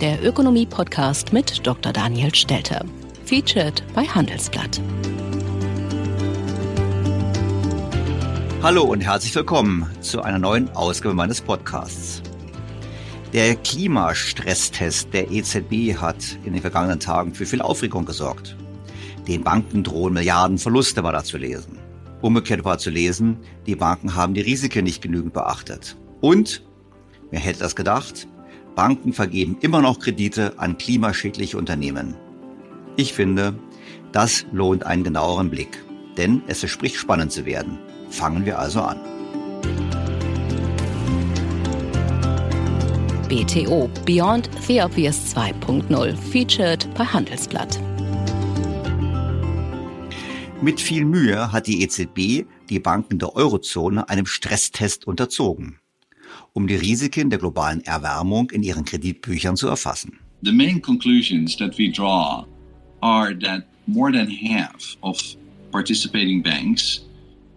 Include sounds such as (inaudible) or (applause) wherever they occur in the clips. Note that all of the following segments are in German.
der Ökonomie-Podcast mit Dr. Daniel Stelter. Featured bei Handelsblatt. Hallo und herzlich willkommen zu einer neuen Ausgabe meines Podcasts. Der Klimastresstest der EZB hat in den vergangenen Tagen für viel Aufregung gesorgt. Den Banken drohen Milliarden Verluste, war da zu lesen. Umgekehrt war zu lesen, die Banken haben die Risiken nicht genügend beachtet. Und, wer hätte das gedacht, Banken vergeben immer noch Kredite an klimaschädliche Unternehmen. Ich finde, das lohnt einen genaueren Blick, denn es verspricht spannend zu werden. Fangen wir also an. BTO Beyond the Obvious 2.0 featured bei Handelsblatt. Mit viel Mühe hat die EZB die Banken der Eurozone einem Stresstest unterzogen um die Risiken der globalen Erwärmung in ihren Kreditbüchern zu erfassen. The main conclusions that we draw are that more than half of participating banks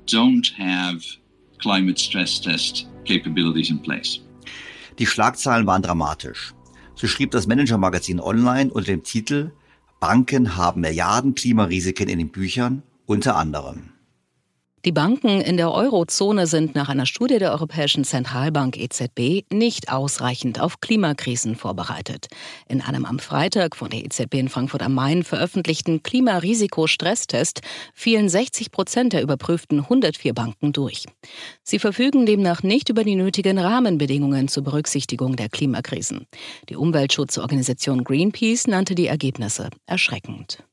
don't have climate stress test capabilities in place. Die Schlagzeilen waren dramatisch. So schrieb das Manager-Magazin online unter dem Titel Banken haben Milliarden Klimarisiken in den Büchern, unter anderem. Die Banken in der Eurozone sind nach einer Studie der Europäischen Zentralbank EZB nicht ausreichend auf Klimakrisen vorbereitet. In einem am Freitag von der EZB in Frankfurt am Main veröffentlichten Klimarisiko-Stresstest fielen 60 Prozent der überprüften 104 Banken durch. Sie verfügen demnach nicht über die nötigen Rahmenbedingungen zur Berücksichtigung der Klimakrisen. Die Umweltschutzorganisation Greenpeace nannte die Ergebnisse erschreckend.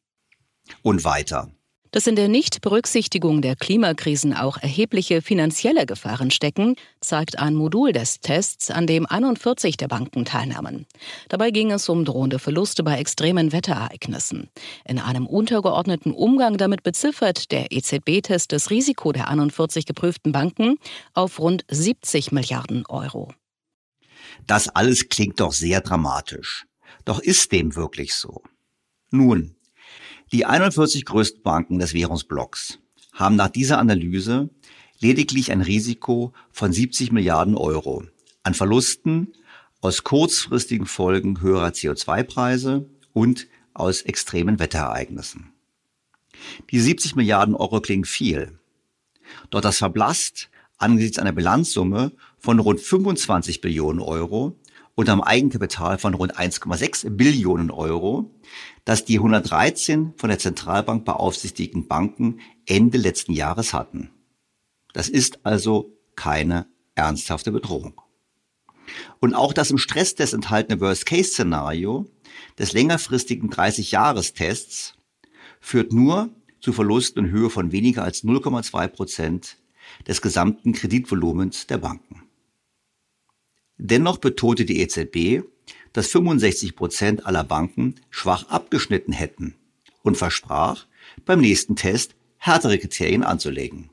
Und weiter. Dass in der Nichtberücksichtigung der Klimakrisen auch erhebliche finanzielle Gefahren stecken, zeigt ein Modul des Tests, an dem 41 der Banken teilnahmen. Dabei ging es um drohende Verluste bei extremen Wetterereignissen. In einem untergeordneten Umgang damit beziffert der EZB-Test das Risiko der 41 geprüften Banken auf rund 70 Milliarden Euro. Das alles klingt doch sehr dramatisch. Doch ist dem wirklich so? Nun, die 41 größten Banken des Währungsblocks haben nach dieser Analyse lediglich ein Risiko von 70 Milliarden Euro an Verlusten aus kurzfristigen Folgen höherer CO2-Preise und aus extremen Wetterereignissen. Die 70 Milliarden Euro klingen viel. Doch das verblasst angesichts einer Bilanzsumme von rund 25 Billionen Euro und einem Eigenkapital von rund 1,6 Billionen Euro, das die 113 von der Zentralbank beaufsichtigten Banken Ende letzten Jahres hatten. Das ist also keine ernsthafte Bedrohung. Und auch das im Stresstest enthaltene Worst-Case-Szenario des längerfristigen 30-Jahres-Tests führt nur zu Verlusten in Höhe von weniger als 0,2 Prozent des gesamten Kreditvolumens der Banken. Dennoch betonte die EZB, dass 65 Prozent aller Banken schwach abgeschnitten hätten und versprach, beim nächsten Test härtere Kriterien anzulegen.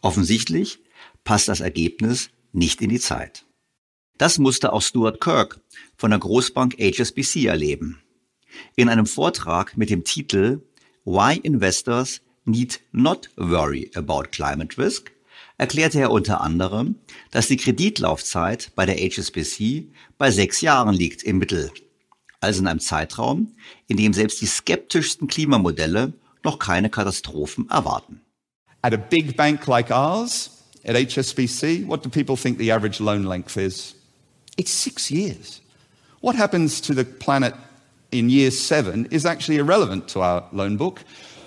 Offensichtlich passt das Ergebnis nicht in die Zeit. Das musste auch Stuart Kirk von der Großbank HSBC erleben. In einem Vortrag mit dem Titel Why Investors Need Not Worry About Climate Risk erklärte er unter anderem, dass die Kreditlaufzeit bei der HSBC bei sechs Jahren liegt im Mittel, also in einem Zeitraum, in dem selbst die skeptischsten Klimamodelle noch keine Katastrophen erwarten. At a big bank like ours, at HSBC, what do people think the average loan length is? It's six years. What happens to the planet in year seven is actually irrelevant to our loan book.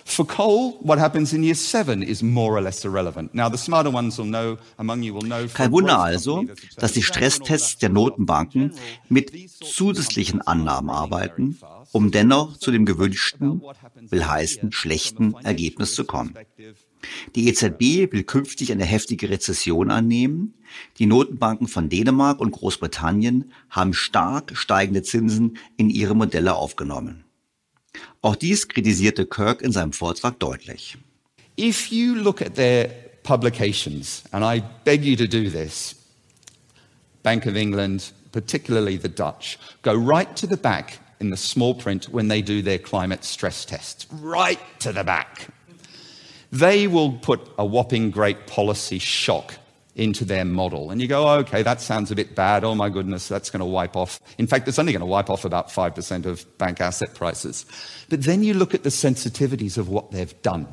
For coal, what happens in year seven is more or less irrelevant. Now, the smarter ones will know, among you will know. Kein Wunder also, dass die Stresstests der Notenbanken mit zusätzlichen Annahmen arbeiten, um dennoch zu dem gewünschten, will heißen schlechten Ergebnis zu kommen. Die EZB will künftig eine heftige Rezession annehmen. Die Notenbanken von Dänemark und Großbritannien haben stark steigende Zinsen in ihre Modelle aufgenommen. Auch dies kritisierte Kirk in seinem Vortrag deutlich. If you look at their publications, and I beg you to do this, Bank of England, particularly the Dutch, go right to the back in the small print when they do their climate stress tests, right to the back. They will put a whopping great policy shock into their model. And you go, oh, okay, that sounds a bit bad. Oh my goodness, that's going to wipe off. In fact, it's only going to wipe off about 5% of bank asset prices. But then you look at the sensitivities of what they've done.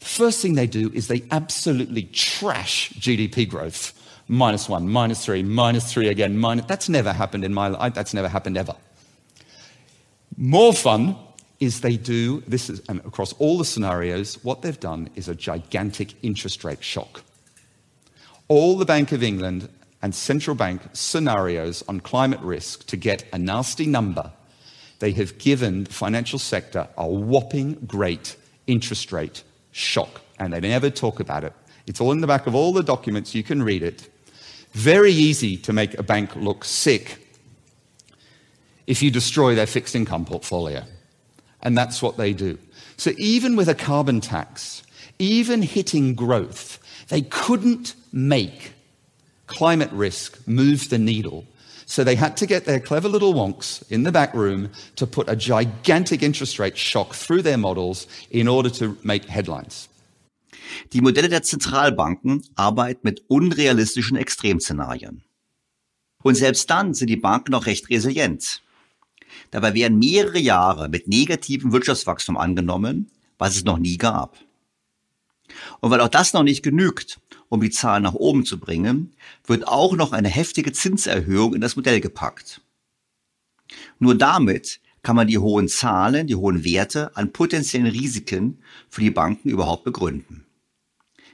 First thing they do is they absolutely trash GDP growth. Minus one, minus three, minus three again, minus. That's never happened in my life. That's never happened ever. More fun is they do this is, and across all the scenarios, what they've done is a gigantic interest rate shock all the Bank of England and central bank scenarios on climate risk to get a nasty number, they have given the financial sector a whopping great interest rate shock. And they never talk about it. It's all in the back of all the documents. You can read it. Very easy to make a bank look sick if you destroy their fixed income portfolio. And that's what they do. So even with a carbon tax, even hitting growth, they couldn't make climate risk move the needle. So they had to get their clever little wonks in the back room to put a gigantic interest rate shock through their models in order to make headlines. Die Modelle der Zentralbanken arbeiten mit unrealistischen Extremszenarien. Und selbst dann sind die Banken noch recht resilient. Dabei werden mehrere Jahre mit negativem Wirtschaftswachstum angenommen, was es noch nie gab. Und weil auch das noch nicht genügt, um die Zahlen nach oben zu bringen, wird auch noch eine heftige Zinserhöhung in das Modell gepackt. Nur damit kann man die hohen Zahlen, die hohen Werte an potenziellen Risiken für die Banken überhaupt begründen.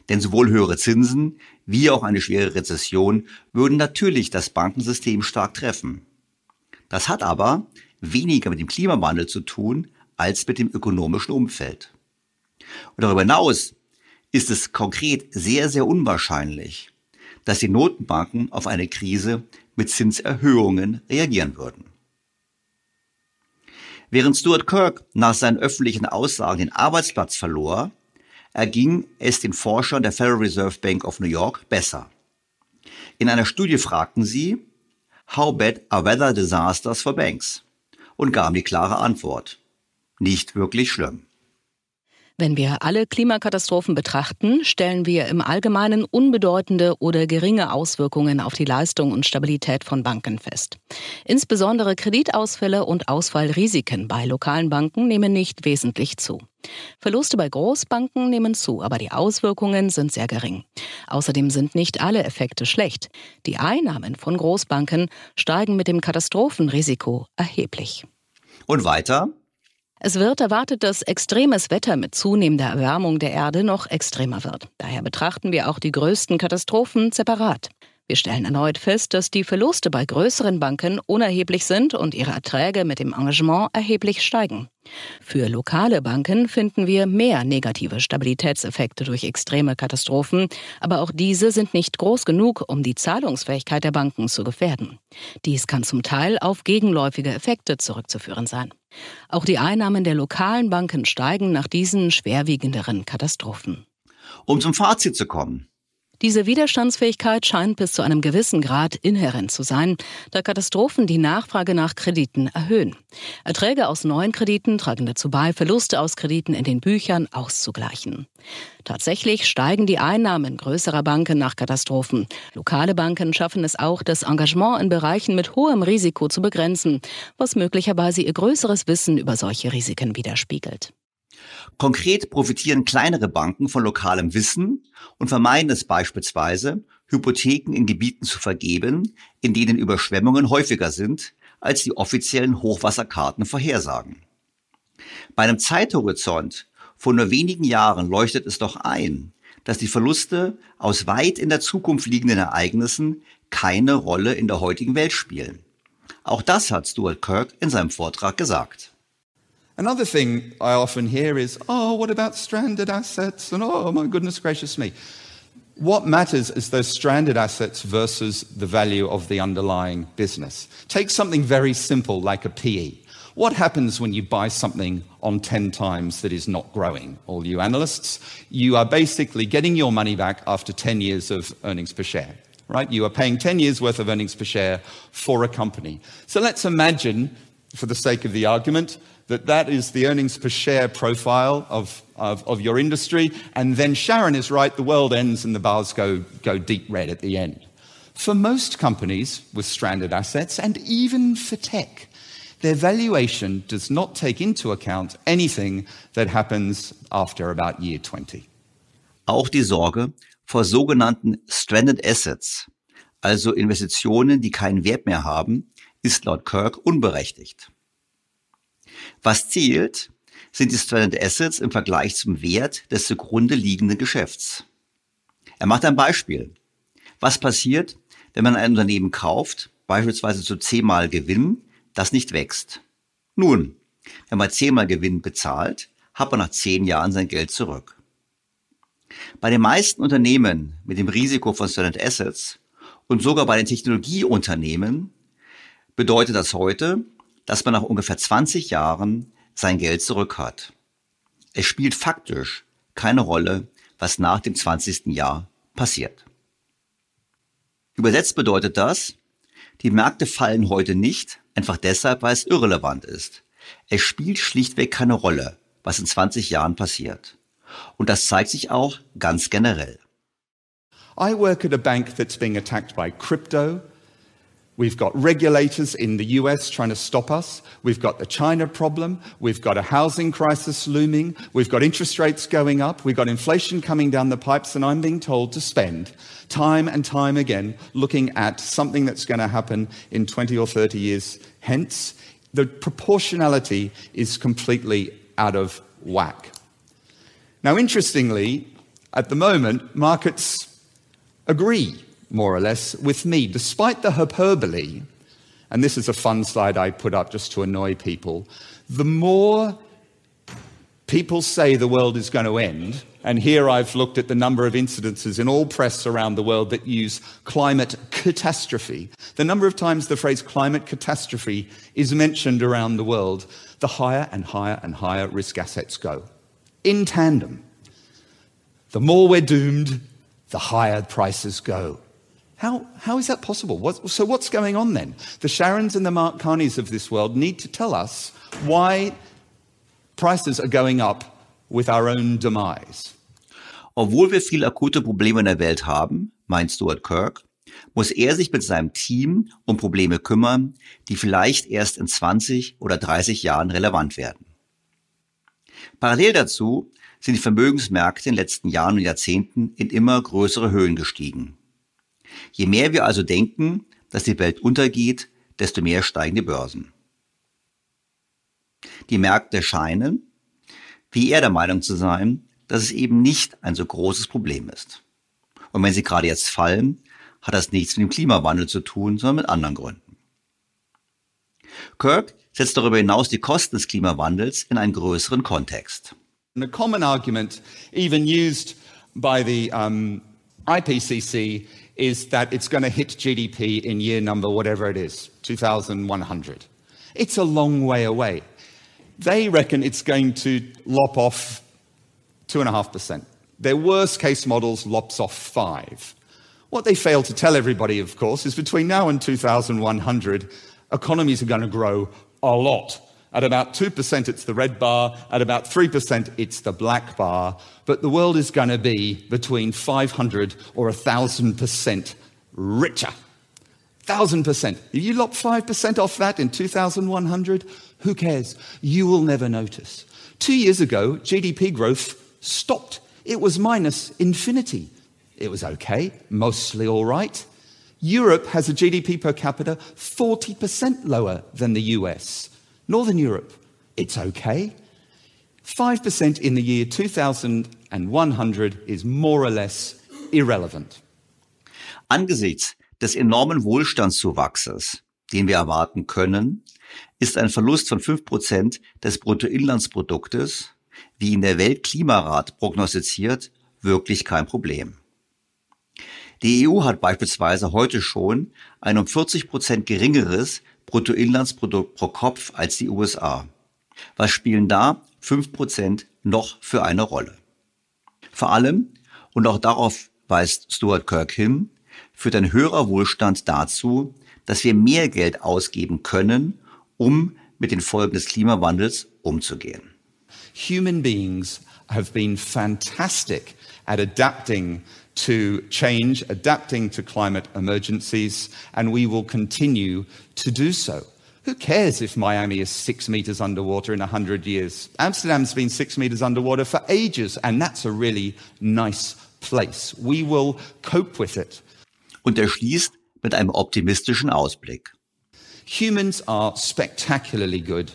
Denn sowohl höhere Zinsen wie auch eine schwere Rezession würden natürlich das Bankensystem stark treffen. Das hat aber weniger mit dem Klimawandel zu tun als mit dem ökonomischen Umfeld. Und darüber hinaus ist es konkret sehr, sehr unwahrscheinlich, dass die Notenbanken auf eine Krise mit Zinserhöhungen reagieren würden. Während Stuart Kirk nach seinen öffentlichen Aussagen den Arbeitsplatz verlor, erging es den Forschern der Federal Reserve Bank of New York besser. In einer Studie fragten sie, How bad are weather disasters for banks? und gaben die klare Antwort. Nicht wirklich schlimm. Wenn wir alle Klimakatastrophen betrachten, stellen wir im Allgemeinen unbedeutende oder geringe Auswirkungen auf die Leistung und Stabilität von Banken fest. Insbesondere Kreditausfälle und Ausfallrisiken bei lokalen Banken nehmen nicht wesentlich zu. Verluste bei Großbanken nehmen zu, aber die Auswirkungen sind sehr gering. Außerdem sind nicht alle Effekte schlecht. Die Einnahmen von Großbanken steigen mit dem Katastrophenrisiko erheblich. Und weiter? Es wird erwartet, dass extremes Wetter mit zunehmender Erwärmung der Erde noch extremer wird. Daher betrachten wir auch die größten Katastrophen separat. Wir stellen erneut fest, dass die Verluste bei größeren Banken unerheblich sind und ihre Erträge mit dem Engagement erheblich steigen. Für lokale Banken finden wir mehr negative Stabilitätseffekte durch extreme Katastrophen, aber auch diese sind nicht groß genug, um die Zahlungsfähigkeit der Banken zu gefährden. Dies kann zum Teil auf gegenläufige Effekte zurückzuführen sein. Auch die Einnahmen der lokalen Banken steigen nach diesen schwerwiegenderen Katastrophen. Um zum Fazit zu kommen. Diese Widerstandsfähigkeit scheint bis zu einem gewissen Grad inhärent zu sein, da Katastrophen die Nachfrage nach Krediten erhöhen. Erträge aus neuen Krediten tragen dazu bei, Verluste aus Krediten in den Büchern auszugleichen. Tatsächlich steigen die Einnahmen größerer Banken nach Katastrophen. Lokale Banken schaffen es auch, das Engagement in Bereichen mit hohem Risiko zu begrenzen, was möglicherweise ihr größeres Wissen über solche Risiken widerspiegelt. Konkret profitieren kleinere Banken von lokalem Wissen und vermeiden es beispielsweise, Hypotheken in Gebieten zu vergeben, in denen Überschwemmungen häufiger sind, als die offiziellen Hochwasserkarten vorhersagen. Bei einem Zeithorizont von nur wenigen Jahren leuchtet es doch ein, dass die Verluste aus weit in der Zukunft liegenden Ereignissen keine Rolle in der heutigen Welt spielen. Auch das hat Stuart Kirk in seinem Vortrag gesagt. Another thing I often hear is, oh, what about stranded assets? And oh, my goodness gracious me. What matters is those stranded assets versus the value of the underlying business. Take something very simple like a PE. What happens when you buy something on 10 times that is not growing? All you analysts, you are basically getting your money back after 10 years of earnings per share, right? You are paying 10 years worth of earnings per share for a company. So let's imagine, for the sake of the argument, that that is the earnings per share profile of, of, of, your industry. And then Sharon is right, the world ends and the bars go, go deep red at the end. For most companies with stranded assets, and even for tech, their valuation does not take into account anything that happens after about year 20. Auch die Sorge vor sogenannten stranded assets, also Investitionen, die keinen Wert mehr haben, ist laut Kirk unberechtigt. Was zählt, sind die Stranded Assets im Vergleich zum Wert des zugrunde liegenden Geschäfts. Er macht ein Beispiel. Was passiert, wenn man ein Unternehmen kauft, beispielsweise zu zehnmal Gewinn, das nicht wächst? Nun, wenn man zehnmal Gewinn bezahlt, hat man nach zehn Jahren sein Geld zurück. Bei den meisten Unternehmen mit dem Risiko von Stranded Assets und sogar bei den Technologieunternehmen bedeutet das heute, dass man nach ungefähr 20 Jahren sein Geld zurück hat. Es spielt faktisch keine Rolle, was nach dem 20. Jahr passiert. Übersetzt bedeutet das, die Märkte fallen heute nicht, einfach deshalb, weil es irrelevant ist. Es spielt schlichtweg keine Rolle, was in 20 Jahren passiert. Und das zeigt sich auch ganz generell. I work at a bank that's being attacked by crypto, We've got regulators in the US trying to stop us. We've got the China problem. We've got a housing crisis looming. We've got interest rates going up. We've got inflation coming down the pipes. And I'm being told to spend time and time again looking at something that's going to happen in 20 or 30 years hence. The proportionality is completely out of whack. Now, interestingly, at the moment, markets agree more or less, with me, despite the hyperbole. And this is a fun slide I put up just to annoy people. The more people say the world is going to end, and here I've looked at the number of incidences in all press around the world that use climate catastrophe. The number of times the phrase climate catastrophe is mentioned around the world, the higher and higher and higher risk assets go. In tandem. The more we're doomed, the higher prices go. How, how is that possible? What, so, what's going on then? The Sharons and the Mark Carneys of this world need to tell us why prices are going up with our own demise. Obwohl wir viele akute Probleme in der Welt haben, meint Stuart Kirk, muss er sich mit seinem Team um Probleme kümmern, die vielleicht erst in 20 oder 30 Jahren relevant werden. Parallel dazu sind die Vermögensmärkte in den letzten Jahren und Jahrzehnten in immer größere Höhen gestiegen. Je mehr wir also denken, dass die Welt untergeht, desto mehr steigen die Börsen. Die Märkte scheinen, wie er der Meinung zu sein, dass es eben nicht ein so großes Problem ist. Und wenn sie gerade jetzt fallen, hat das nichts mit dem Klimawandel zu tun, sondern mit anderen Gründen. Kirk setzt darüber hinaus die Kosten des Klimawandels in einen größeren Kontext. a common argument, even used by the um, IPCC, is that it's going to hit GDP in year number, whatever it is, 2100. It's a long way away. They reckon it's going to lop off 2.5%. Their worst case models lops off 5 What they fail to tell everybody, of course, is between now and 2100, economies are going to grow a lot. At about 2%, it's the red bar. At about 3%, it's the black bar. But the world is going to be between 500 or 1,000% richer. 1,000%. If you lop 5% off that in 2100, who cares? You will never notice. Two years ago, GDP growth stopped. It was minus infinity. It was okay, mostly all right. Europe has a GDP per capita 40% lower than the US. Northern Europe, it's okay. 5% in the year 2100 is more or less irrelevant. Angesichts des enormen Wohlstandszuwachses, den wir erwarten können, ist ein Verlust von 5% des Bruttoinlandsproduktes, wie ihn der Weltklimarat prognostiziert, wirklich kein Problem. Die EU hat beispielsweise heute schon ein um 40 Prozent geringeres Bruttoinlandsprodukt pro Kopf als die USA. Was spielen da 5 Prozent noch für eine Rolle? Vor allem, und auch darauf weist Stuart Kirk hin, führt ein höherer Wohlstand dazu, dass wir mehr Geld ausgeben können, um mit den Folgen des Klimawandels umzugehen. Human beings have been fantastic at adapting to change, adapting to climate emergencies, and we will continue to do so. Who cares if Miami is six meters underwater in 100 years? Amsterdam's been six meters underwater for ages, and that's a really nice place. We will cope with it. Und er schließt mit einem optimistischen Ausblick. Humans are spectacularly good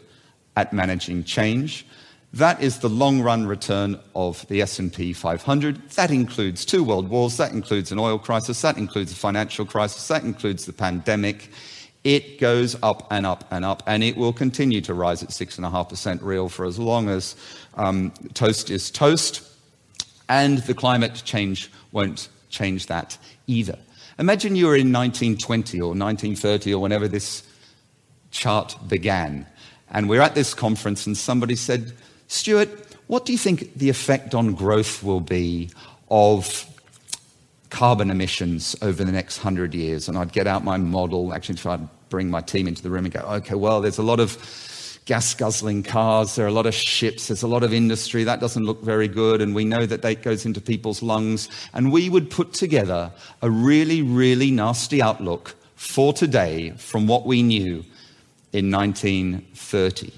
at managing change. That is the long run return of the S&P 500. That includes two world wars, that includes an oil crisis, that includes a financial crisis, that includes the pandemic. It goes up and up and up, and it will continue to rise at 6.5% real for as long as um, toast is toast. And the climate change won't change that either. Imagine you were in 1920 or 1930 or whenever this chart began, and we're at this conference, and somebody said, Stuart, what do you think the effect on growth will be of carbon emissions over the next hundred years? And I'd get out my model, actually, try to bring my team into the room and go, okay, well, there's a lot of gas guzzling cars, there are a lot of ships, there's a lot of industry. That doesn't look very good. And we know that that goes into people's lungs. And we would put together a really, really nasty outlook for today from what we knew in 1930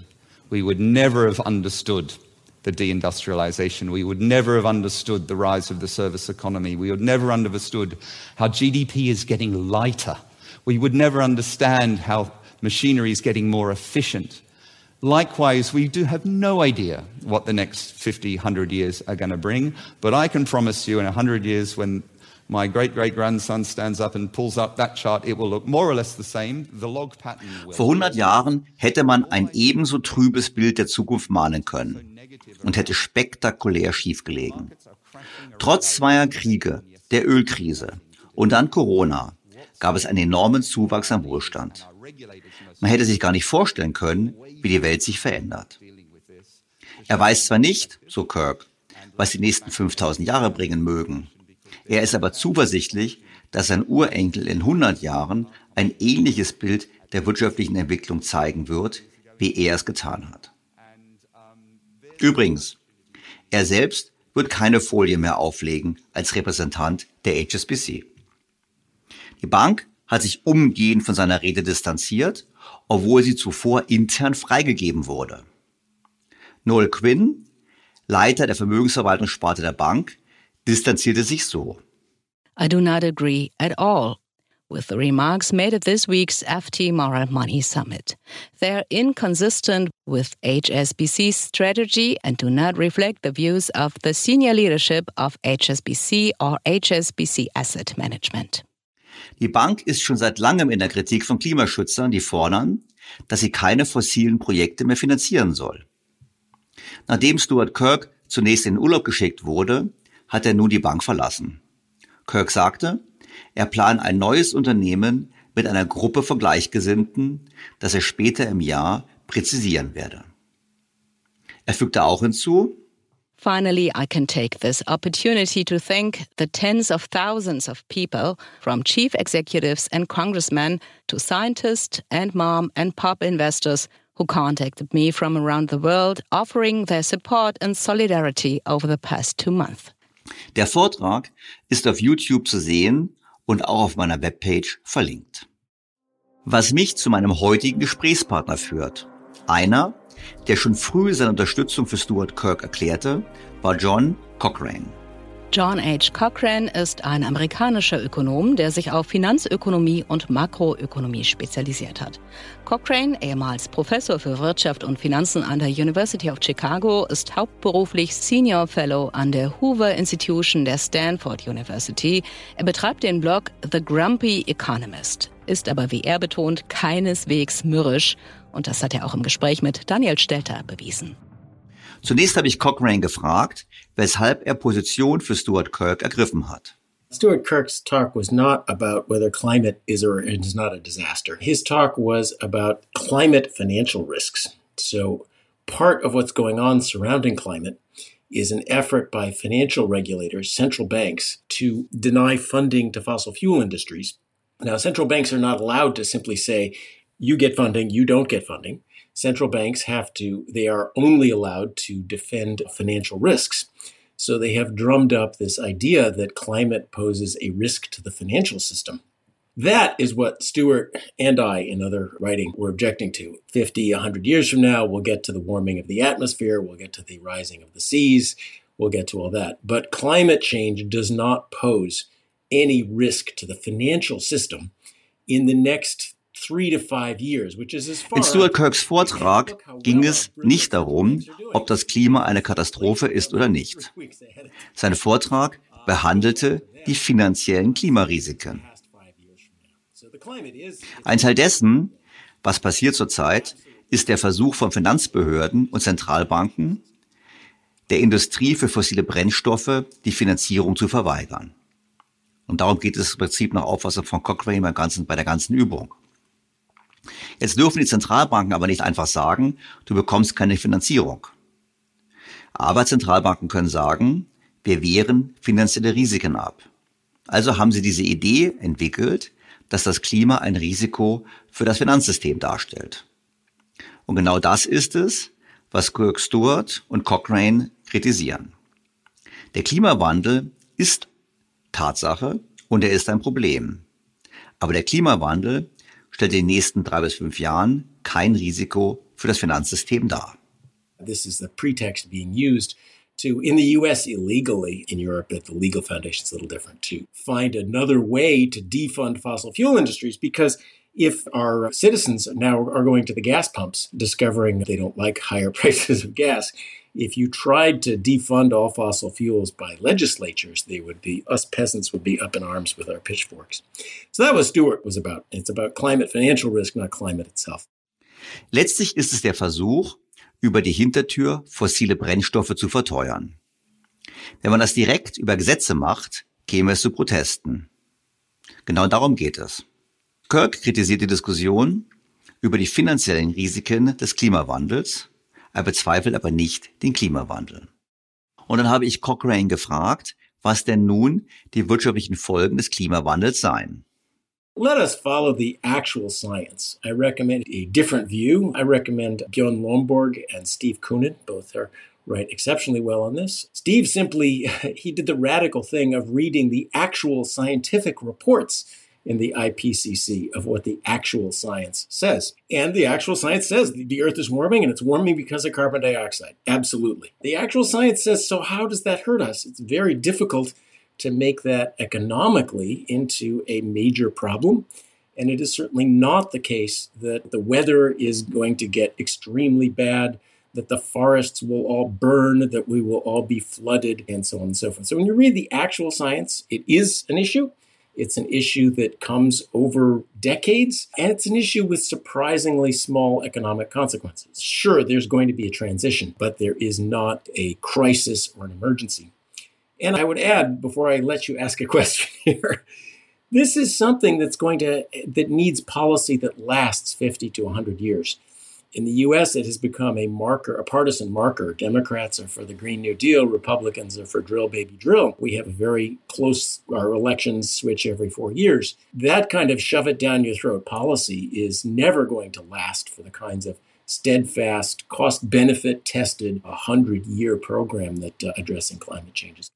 we would never have understood the deindustrialization. We would never have understood the rise of the service economy. We would never understood how GDP is getting lighter. We would never understand how machinery is getting more efficient. Likewise, we do have no idea what the next 50, 100 years are going to bring, but I can promise you in 100 years when my great great grandson stands up and pulls up that chart, it will look more or less the same. The log pattern will Vor 100 Jahren hätte man ein ebenso trübes Bild der Zukunft malen können und hätte spektakulär schiefgelegen. Trotz zweier Kriege, der Ölkrise und dann Corona gab es einen enormen Zuwachs an Wohlstand. Man hätte sich gar nicht vorstellen können, wie die Welt sich verändert. Er weiß zwar nicht, so Kirk, was die nächsten 5000 Jahre bringen mögen. Er ist aber zuversichtlich, dass sein Urenkel in 100 Jahren ein ähnliches Bild der wirtschaftlichen Entwicklung zeigen wird, wie er es getan hat. Übrigens, er selbst wird keine Folie mehr auflegen als Repräsentant der HSBC. Die Bank hat sich umgehend von seiner Rede distanziert, obwohl sie zuvor intern freigegeben wurde. Noel Quinn, Leiter der Vermögensverwaltungssparte der Bank, distanzierte sich so. I do not agree at all with the remarks made at this week's FT Moral Money Summit. They are inconsistent with HSBC's strategy and do not reflect the views of the senior leadership of HSBC or HSBC Asset Management. Die Bank ist schon seit langem in der Kritik von Klimaschützern, die fordern, dass sie keine fossilen Projekte mehr finanzieren soll. Nachdem Stuart Kirk zunächst in den Urlaub geschickt wurde, hat er nun die Bank verlassen. Kirk sagte, er plane ein neues Unternehmen mit einer Gruppe von Gleichgesinnten, das er später im Jahr präzisieren werde. Er fügte auch hinzu, Finally, I can take this opportunity to thank the tens of thousands of people, from chief executives and congressmen to scientists and mom and pop investors who contacted me from around the world, offering their support and solidarity over the past two months. Der Vortrag ist auf YouTube zu sehen und auch auf meiner Webpage verlinkt. Was mich zu meinem heutigen Gesprächspartner führt. Einer, der schon früh seine Unterstützung für Stuart Kirk erklärte, war John Cochrane. John H. Cochrane ist ein amerikanischer Ökonom, der sich auf Finanzökonomie und Makroökonomie spezialisiert hat. Cochrane, ehemals Professor für Wirtschaft und Finanzen an der University of Chicago, ist hauptberuflich Senior Fellow an der Hoover Institution der Stanford University. Er betreibt den Blog The Grumpy Economist, ist aber, wie er betont, keineswegs mürrisch. Und das hat er auch im Gespräch mit Daniel Stelter bewiesen. Zunächst habe ich Cochrane gefragt, weshalb er Position für Stuart Kirk ergriffen hat. Stuart Kirk's talk was not about whether climate is or is not a disaster. His talk was about climate financial risks. So, part of what's going on surrounding climate is an effort by financial regulators, central banks, to deny funding to fossil fuel industries. Now, central banks are not allowed to simply say, you get funding, you don't get funding central banks have to, they are only allowed to defend financial risks. So they have drummed up this idea that climate poses a risk to the financial system. That is what Stewart and I, in other writing, were objecting to. 50, 100 years from now, we'll get to the warming of the atmosphere, we'll get to the rising of the seas, we'll get to all that. But climate change does not pose any risk to the financial system in the next In Stuart Kirks Vortrag ging es nicht darum, ob das Klima eine Katastrophe ist oder nicht. Sein Vortrag behandelte die finanziellen Klimarisiken. Ein Teil dessen, was passiert zurzeit, ist der Versuch von Finanzbehörden und Zentralbanken, der Industrie für fossile Brennstoffe die Finanzierung zu verweigern. Und darum geht es im Prinzip nach Auffassung von Cochrane bei der ganzen Übung. Jetzt dürfen die Zentralbanken aber nicht einfach sagen, du bekommst keine Finanzierung. Aber Zentralbanken können sagen, wir wehren finanzielle Risiken ab. Also haben sie diese Idee entwickelt, dass das Klima ein Risiko für das Finanzsystem darstellt. Und genau das ist es, was Kirk Stewart und Cochrane kritisieren. Der Klimawandel ist Tatsache und er ist ein Problem. Aber der Klimawandel stellt in den nächsten drei bis fünf Jahren kein Risiko für das Finanzsystem dar. This is the pretext being used to, in the US illegally, in Europe the legal foundation is a little different, to find another way to defund fossil fuel industries because if our citizens now are going to the gas pumps, discovering they don't like higher (laughs) prices of gas, if you tried to defund all fossil fuels by legislatures, they would be us peasants would be up in arms with our pitchforks. So that was Stewart was about. It's about climate financial risk, not climate itself. Letztlich ist es der Versuch, über die Hintertür fossile Brennstoffe zu verteuern. Wenn man das direkt über Gesetze macht, käme es zu Protesten. Genau darum geht es. Kirk kritisiert die Diskussion über die finanziellen Risiken des Klimawandels, er bezweifelt aber nicht den Klimawandel. Und dann habe ich Cochrane gefragt, was denn nun die wirtschaftlichen Folgen des Klimawandels seien. Let us follow the actual science. I recommend a different view. I recommend Bjorn Lomborg and Steve Koonin. Both are write exceptionally well on this. Steve simply (laughs) he did the radical thing of reading the actual scientific reports in the IPCC of what the actual science says. And the actual science says the earth is warming and it's warming because of carbon dioxide. Absolutely. The actual science says so how does that hurt us? It's very difficult to make that economically into a major problem. And it is certainly not the case that the weather is going to get extremely bad that the forests will all burn, that we will all be flooded, and so on and so forth. So when you read the actual science, it is an issue. It's an issue that comes over decades, and it's an issue with surprisingly small economic consequences. Sure, there's going to be a transition, but there is not a crisis or an emergency. And I would add, before I let you ask a (laughs) question here, this is something that's going to that needs policy that lasts 50 to 100 years. In the US, it has become a marker, a partisan marker. Democrats are for the Green New Deal, Republicans are for drill, baby, drill. We have a very close, our elections switch every four years. That kind of shove it down your throat policy is never going to last for the kinds of steadfast, cost benefit tested, 100 year program that uh, addressing climate changes.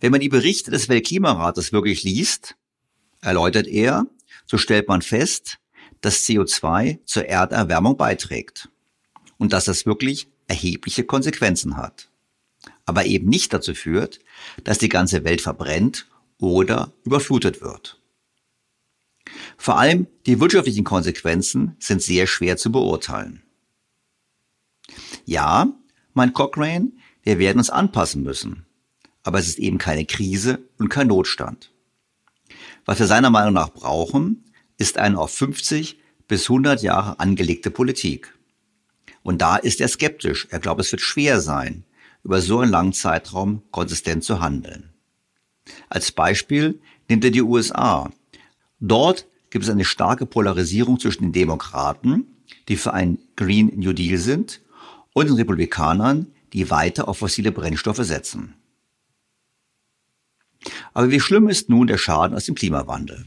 Wenn man die Berichte des Weltklimarates wirklich liest, erläutert er, so stellt man fest, dass CO2 zur Erderwärmung beiträgt und dass das wirklich erhebliche Konsequenzen hat, aber eben nicht dazu führt, dass die ganze Welt verbrennt oder überflutet wird. Vor allem die wirtschaftlichen Konsequenzen sind sehr schwer zu beurteilen. Ja, mein Cochrane, wir werden uns anpassen müssen, aber es ist eben keine Krise und kein Notstand. Was wir seiner Meinung nach brauchen, ist eine auf 50 bis 100 Jahre angelegte Politik. Und da ist er skeptisch. Er glaubt, es wird schwer sein, über so einen langen Zeitraum konsistent zu handeln. Als Beispiel nimmt er die USA. Dort gibt es eine starke Polarisierung zwischen den Demokraten, die für einen Green New Deal sind, und den Republikanern, die weiter auf fossile Brennstoffe setzen. Aber wie schlimm ist nun der Schaden aus dem Klimawandel?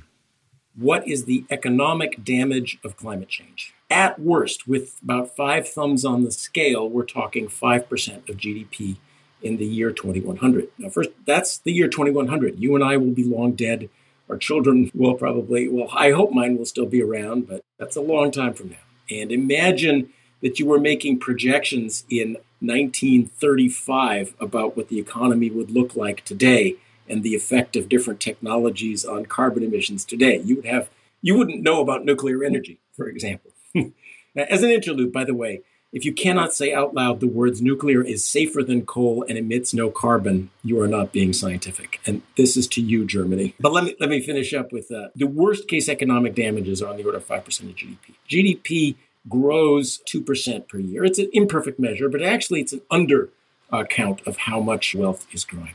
What is the economic damage of climate change? At worst, with about five thumbs on the scale, we're talking 5% of GDP in the year 2100. Now, first, that's the year 2100. You and I will be long dead. Our children will probably, well, I hope mine will still be around, but that's a long time from now. And imagine that you were making projections in 1935 about what the economy would look like today and the effect of different technologies on carbon emissions today. You would have you wouldn't know about nuclear energy, for example. (laughs) As an interlude, by the way, if you cannot say out loud the words nuclear is safer than coal and emits no carbon, you are not being scientific. And this is to you, Germany. But let me let me finish up with uh, the worst case economic damages are on the order of five percent of GDP. GDP grows two percent per year. It's an imperfect measure, but actually it's an under uh, of how much wealth is growing.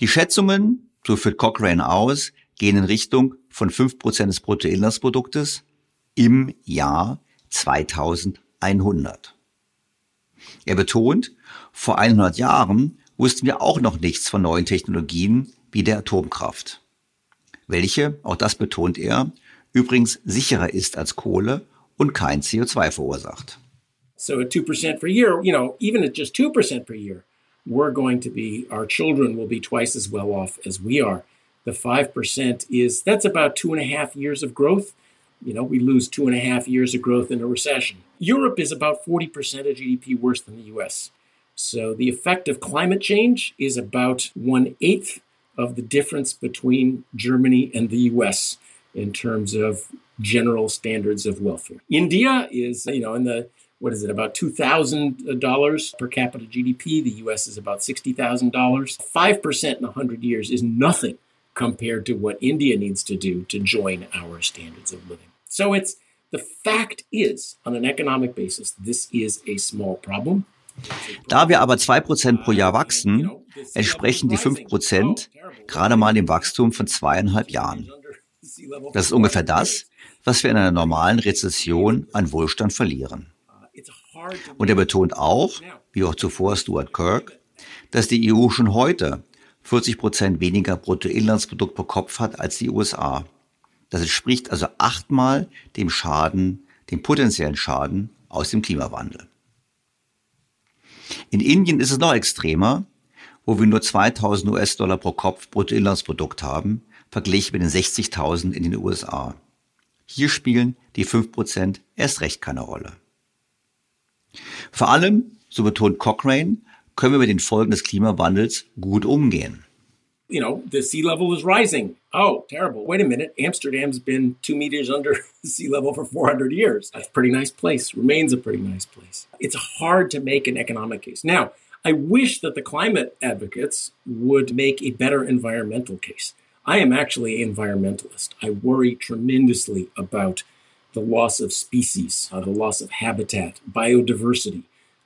Die Schätzungen, so führt Cochrane aus, gehen in Richtung von 5% des Bruttoinlandsproduktes im Jahr 2100. Er betont, vor 100 Jahren wussten wir auch noch nichts von neuen Technologien wie der Atomkraft, welche, auch das betont er, übrigens sicherer ist als Kohle und kein CO2 verursacht. So at 2% per year, you know, even at just 2% per year, we're going to be, our children will be twice as well off as we are. The 5% is, that's about two and a half years of growth. You know, we lose two and a half years of growth in a recession. Europe is about 40% of GDP worse than the US. So the effect of climate change is about one eighth of the difference between Germany and the US in terms of general standards of welfare. India is, you know, in the what is it, about $2,000 per capita GDP. The US is about $60,000. 5% in 100 years is nothing compared to what India needs to do to join our standards of living. So it's the fact is, on an economic basis, this is a small problem. Da wir aber 2% pro Jahr wachsen, entsprechen die 5% gerade mal dem Wachstum von zweieinhalb Jahren. Das ist ungefähr das, was wir in einer normalen Rezession an Wohlstand verlieren. Und er betont auch, wie auch zuvor Stuart Kirk, dass die EU schon heute 40 Prozent weniger Bruttoinlandsprodukt pro Kopf hat als die USA. Das entspricht also achtmal dem Schaden, dem potenziellen Schaden aus dem Klimawandel. In Indien ist es noch extremer, wo wir nur 2000 US-Dollar pro Kopf Bruttoinlandsprodukt haben, verglichen mit den 60.000 in den USA. Hier spielen die 5% erst recht keine Rolle. Vor allem, so betont Cochrane, können wir mit den Folgen des Klimawandels gut umgehen. You know, the sea level is rising. Oh, terrible. Wait a minute. Amsterdam's been two meters under (laughs) sea level for 400 years. That's a pretty nice place, remains a pretty nice place. It's hard to make an economic case. Now, I wish that the climate advocates would make a better environmental case. I am actually an environmentalist. I worry tremendously about the loss of species, uh, the loss of habitat, biodiversity,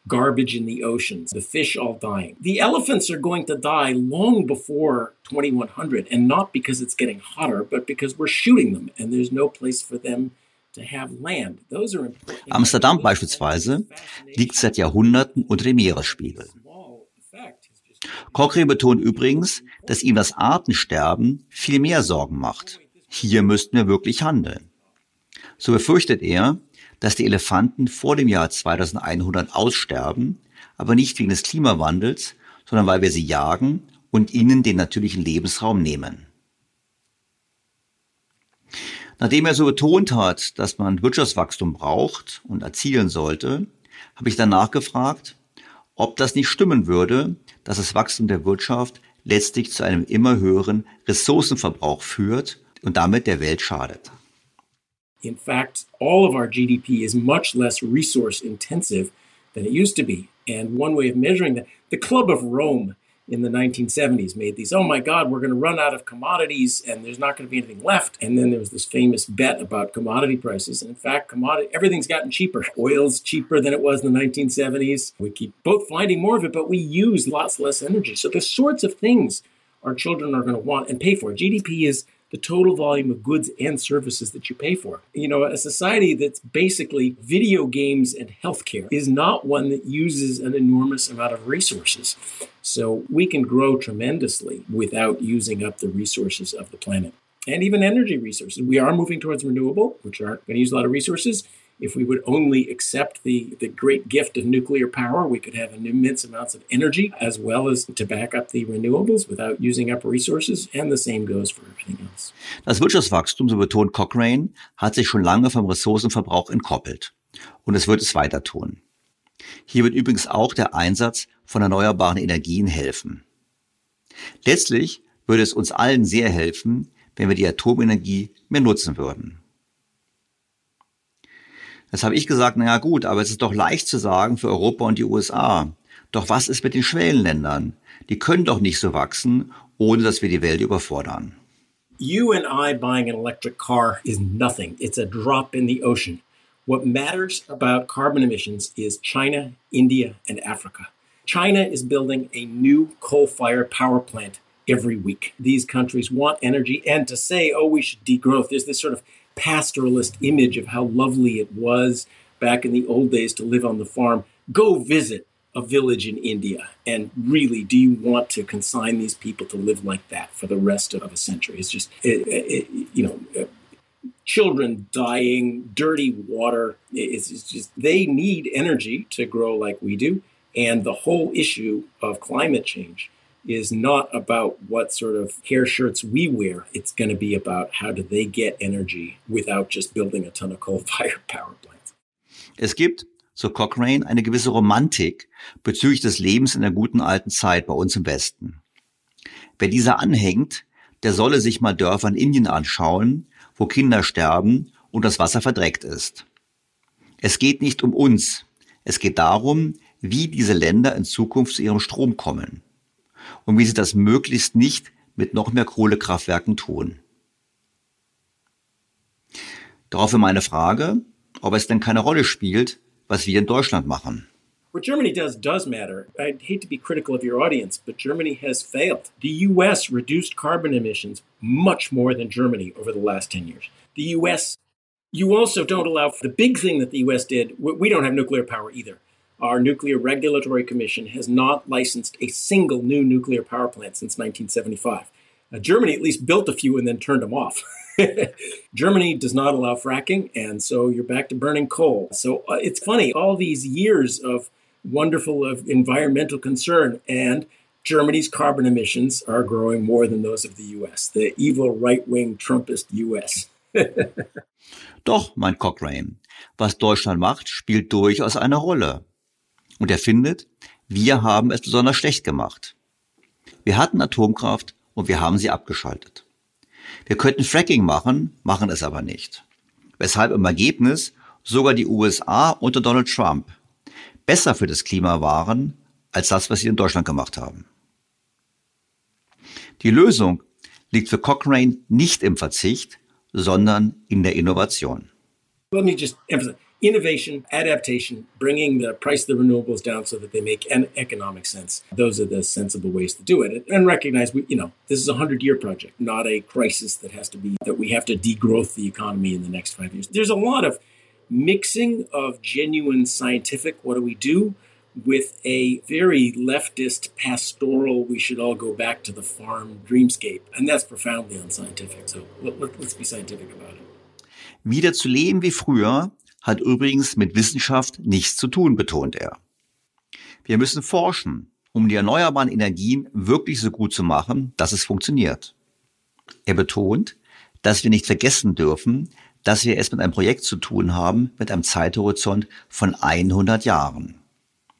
garbage in the oceans, the fish all dying. The elephants are going to die long before 2100, and not because it's getting hotter, but because we're shooting them and there's no place for them to have land. Those are important. Amsterdam beispielsweise liegt seit Jahrhunderten unter dem Meeresspiegel. Cochrane betont übrigens, dass ihm das Artensterben viel mehr Sorgen macht. Hier müssten wir wirklich handeln. So befürchtet er, dass die Elefanten vor dem Jahr 2100 aussterben, aber nicht wegen des Klimawandels, sondern weil wir sie jagen und ihnen den natürlichen Lebensraum nehmen. Nachdem er so betont hat, dass man Wirtschaftswachstum braucht und erzielen sollte, habe ich danach gefragt, ob das nicht stimmen würde, dass das Wachstum der Wirtschaft letztlich zu einem immer höheren Ressourcenverbrauch führt und damit der Welt schadet. In fact, all of our GDP is much less resource intensive than it used to be. And one way of measuring that, the Club of Rome in the 1970s made these, oh my God, we're going to run out of commodities and there's not going to be anything left. And then there was this famous bet about commodity prices. And in fact, commodity, everything's gotten cheaper. (laughs) Oil's cheaper than it was in the 1970s. We keep both finding more of it, but we use lots less energy. So the sorts of things our children are going to want and pay for. GDP is the total volume of goods and services that you pay for. You know, a society that's basically video games and healthcare is not one that uses an enormous amount of resources. So we can grow tremendously without using up the resources of the planet. And even energy resources. We are moving towards renewable, which aren't going to use a lot of resources. If we would only accept the, the great gift of nuclear power, we could have immense amounts of energy as well as to back up the renewables without using up resources. And the same goes for everything else. Das Wirtschaftswachstum, so betont Cochrane, hat sich schon lange vom Ressourcenverbrauch entkoppelt. Und es wird es weiter tun. Hier wird übrigens auch der Einsatz von erneuerbaren Energien helfen. Letztlich würde es uns allen sehr helfen, wenn wir die Atomenergie mehr nutzen würden. Das habe ich gesagt, naja gut, aber es ist doch leicht zu sagen für Europa und die USA. Doch was ist mit den Schwellenländern? Die können doch nicht so wachsen, ohne dass wir die Welt überfordern. You and I buying an electric car is nothing. It's a drop in the ocean. What matters about carbon emissions is China, India, and Africa. China is building a new coal fired power plant every week. These countries want energy, and to say, oh, we should degrowth, there's this sort of pastoralist image of how lovely it was back in the old days to live on the farm. Go visit a village in India. And really, do you want to consign these people to live like that for the rest of a century? It's just, it, it, you know, uh, children dying, dirty water. It's, it's just, they need energy to grow like we do. And the whole issue of climate change is not about what sort of hair shirts we wear. It's going to be about how do they get energy without just building a ton of coal-fired (laughs) power plants. Es gibt, so Cochrane, eine gewisse Romantik bezüglich des Lebens in der guten alten Zeit bei uns im Westen. Wer dieser anhängt, der solle sich mal Dörfer in Indien anschauen, wo Kinder sterben und das Wasser verdreckt ist. Es geht nicht um uns, Es geht darum, wie diese Länder in Zukunft zu ihrem Strom kommen und wie sie das möglichst nicht mit noch mehr Kohlekraftwerken tun. Daraufhin meine Frage, ob es denn keine Rolle spielt, was wir in Deutschland machen. What Germany does does matter. I hate to be critical of your audience, but Germany has failed. The US reduced carbon emissions much more than Germany over the last 10 years. The US, you also don't allow the big thing that the US did, we don't have nuclear power either. Our Nuclear Regulatory Commission has not licensed a single new nuclear power plant since 1975. Uh, Germany at least built a few and then turned them off. (laughs) Germany does not allow fracking, and so you're back to burning coal. So uh, it's funny, all these years of wonderful of environmental concern, and Germany's carbon emissions are growing more than those of the US, the evil right wing Trumpist US. (laughs) Doch, mein Cochrane, was Deutschland macht, spielt durchaus eine Rolle. Und er findet, wir haben es besonders schlecht gemacht. Wir hatten Atomkraft und wir haben sie abgeschaltet. Wir könnten Fracking machen, machen es aber nicht. Weshalb im Ergebnis sogar die USA unter Donald Trump besser für das Klima waren als das, was sie in Deutschland gemacht haben. Die Lösung liegt für Cochrane nicht im Verzicht, sondern in der Innovation. Let me just emphasize innovation, adaptation, bringing the price of the renewables down so that they make an economic sense. Those are the sensible ways to do it. And recognize we, you know, this is a hundred year project, not a crisis that has to be that we have to degrowth the economy in the next five years. There's a lot of mixing of genuine scientific, what do we do, with a very leftist pastoral, we should all go back to the farm dreamscape. And that's profoundly unscientific. So let, let's be scientific about it. Wieder zu leben wie früher hat übrigens mit Wissenschaft nichts zu tun, betont er. Wir müssen forschen, um die erneuerbaren Energien wirklich so gut zu machen, dass es funktioniert. Er betont, dass wir nicht vergessen dürfen, dass wir es mit einem Projekt zu tun haben mit einem Zeithorizont von 100 Jahren.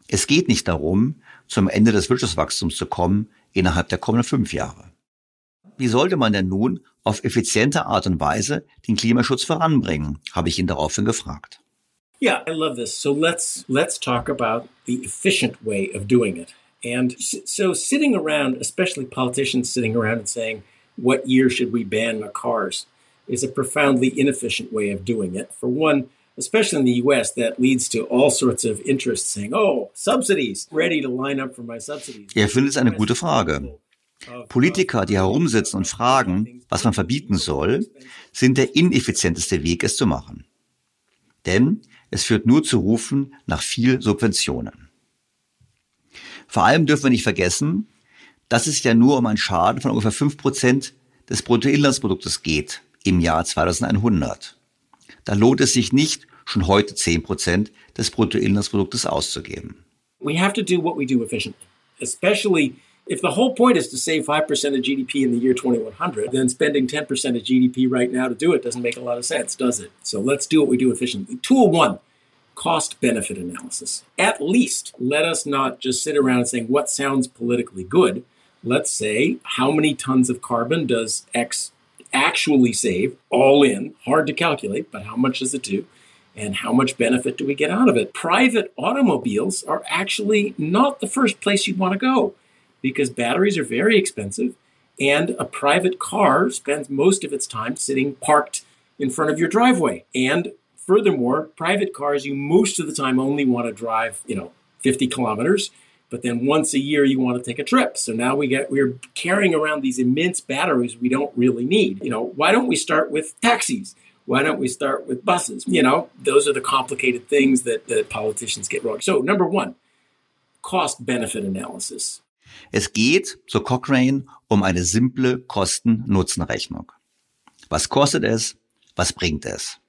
Es geht nicht darum, zum Ende des Wirtschaftswachstums zu kommen innerhalb der kommenden fünf Jahre. Wie sollte man denn nun auf effiziente Art und Weise den Klimaschutz voranbringen, habe ich ihn daraufhin gefragt. Yeah, I love this. So let's let's talk about the efficient way of doing it. And so sitting around, especially politicians sitting around and saying, what year should we ban our cars, is a profoundly inefficient way of doing it. For one, especially in the US, that leads to all sorts of interests saying, oh, subsidies, ready to line up for my subsidies. Er findet es eine gute Frage. Politiker, die herumsitzen und fragen, was man verbieten soll, sind der ineffizienteste Weg, es zu machen. Denn es führt nur zu Rufen nach viel Subventionen. Vor allem dürfen wir nicht vergessen, dass es ja nur um einen Schaden von ungefähr fünf Prozent des Bruttoinlandsproduktes geht im Jahr 2100. Da lohnt es sich nicht, schon heute zehn Prozent des Bruttoinlandsproduktes auszugeben. We have to do what we do efficiently, especially If the whole point is to save 5% of GDP in the year 2100, then spending 10% of GDP right now to do it doesn't make a lot of sense, does it? So let's do what we do efficiently. Tool one cost benefit analysis. At least let us not just sit around saying what sounds politically good. Let's say how many tons of carbon does X actually save, all in, hard to calculate, but how much does it do? And how much benefit do we get out of it? Private automobiles are actually not the first place you want to go because batteries are very expensive and a private car spends most of its time sitting parked in front of your driveway. And furthermore, private cars you most of the time only want to drive, you know, 50 kilometers, but then once a year you want to take a trip. So now we get we're carrying around these immense batteries we don't really need. You know, why don't we start with taxis? Why don't we start with buses? You know, those are the complicated things that, that politicians get wrong. So number one, cost benefit analysis. Es geht, so Cochrane, um eine simple Kosten-Nutzen-Rechnung. Was kostet es? Was bringt es?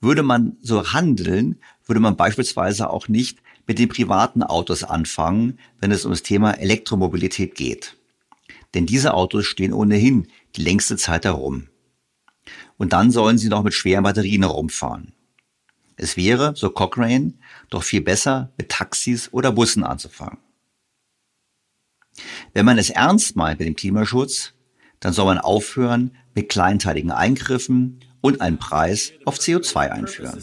Würde man so handeln, würde man beispielsweise auch nicht mit den privaten Autos anfangen, wenn es um das Thema Elektromobilität geht. Denn diese Autos stehen ohnehin die längste Zeit herum. Und dann sollen sie noch mit schweren Batterien herumfahren. Es wäre, so Cochrane, doch viel besser, mit Taxis oder Bussen anzufangen. Wenn man es ernst meint mit dem Klimaschutz, dann soll man aufhören mit kleinteiligen Eingriffen und einen Preis auf CO2 einführen.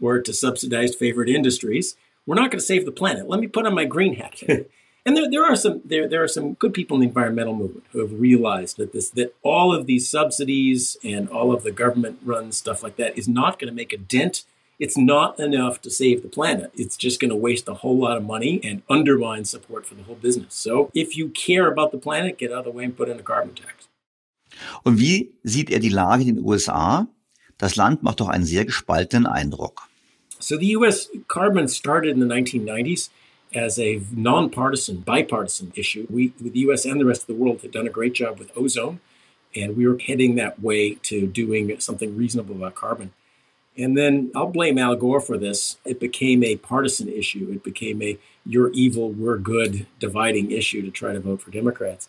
or (laughs) to subsidize favorite industries. We're not going to save the planet. Let me put on my green hat. (laughs) and there, there are some there, there are some good people in the environmental movement who have realized that this that all of these subsidies and all of the government run stuff like that is not going to make a dent. It's not enough to save the planet. It's just going to waste a whole lot of money and undermine support for the whole business. So if you care about the planet, get out of the way and put in a carbon tax. Und wie sieht er die Lage in den USA? Das Land macht doch einen sehr gespaltenen Eindruck. So the U.S. carbon started in the 1990s as a nonpartisan, bipartisan issue. We, with the U.S. and the rest of the world had done a great job with ozone, and we were heading that way to doing something reasonable about carbon. And then I'll blame Al Gore for this. It became a partisan issue. It became a you're evil, we're good dividing issue to try to vote for Democrats.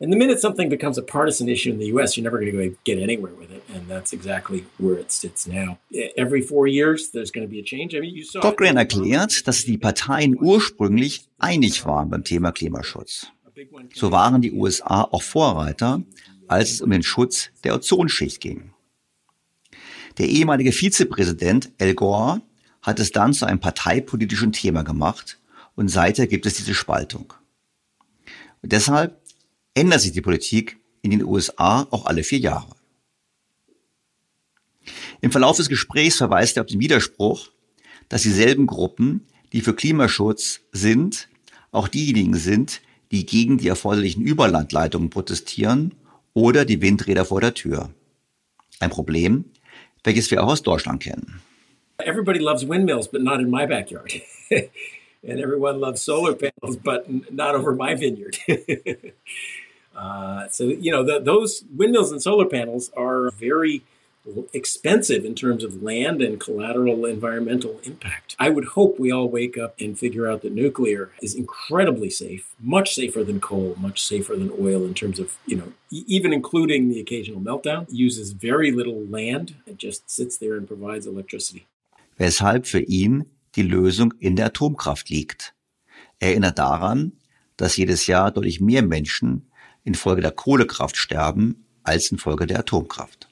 And the minute something becomes a partisan issue in the U.S., you're never going to get anywhere with it, and that's exactly where it sits now. Every four years, there's going to be a change. I mean, you saw. Cochran erklärt, dass die Parteien ursprünglich einig waren beim Thema Klimaschutz. So waren die USA auch Vorreiter, als es um den Schutz der Ozonschicht ging. Der ehemalige Vizepräsident Al Gore hat es dann zu einem parteipolitischen Thema gemacht und seither gibt es diese Spaltung. Und deshalb ändert sich die Politik in den USA auch alle vier Jahre. Im Verlauf des Gesprächs verweist er auf den Widerspruch, dass dieselben Gruppen, die für Klimaschutz sind, auch diejenigen sind, die gegen die erforderlichen Überlandleitungen protestieren oder die Windräder vor der Tür. Ein Problem, welches wir auch aus Deutschland kennen. Everybody loves windmills, but not in my backyard. (laughs) and everyone loves solar panels, but not over my vineyard. (laughs) Uh, so, you know, the, those windmills and solar panels are very expensive in terms of land and collateral environmental impact. I would hope we all wake up and figure out that nuclear is incredibly safe, much safer than coal, much safer than oil in terms of, you know, even including the occasional meltdown, uses very little land. It just sits there and provides electricity. Weshalb für ihn die Lösung in der Atomkraft liegt. Er erinnert daran, dass jedes Jahr deutlich mehr Menschen infolge der Kohlekraft sterben als infolge der Atomkraft.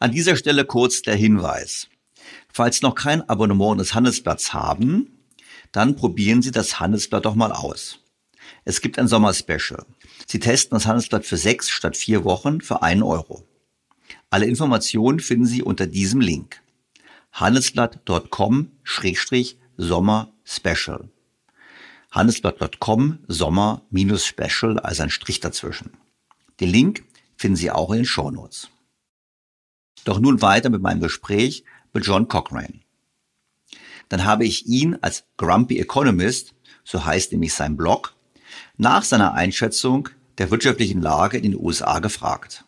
An dieser Stelle kurz der Hinweis. Falls noch kein Abonnement des Handelsblatts haben, dann probieren Sie das Handelsblatt doch mal aus. Es gibt ein Sommerspecial. Sie testen das Handelsblatt für sechs statt vier Wochen für einen Euro. Alle Informationen finden Sie unter diesem Link. handelsblatt.com-sommer special handelsblatt.com Sommer minus Special, also ein Strich dazwischen. Den Link finden Sie auch in den Show Notes. Doch nun weiter mit meinem Gespräch mit John Cochrane. Dann habe ich ihn als Grumpy Economist, so heißt nämlich sein Blog, nach seiner Einschätzung der wirtschaftlichen Lage in den USA gefragt.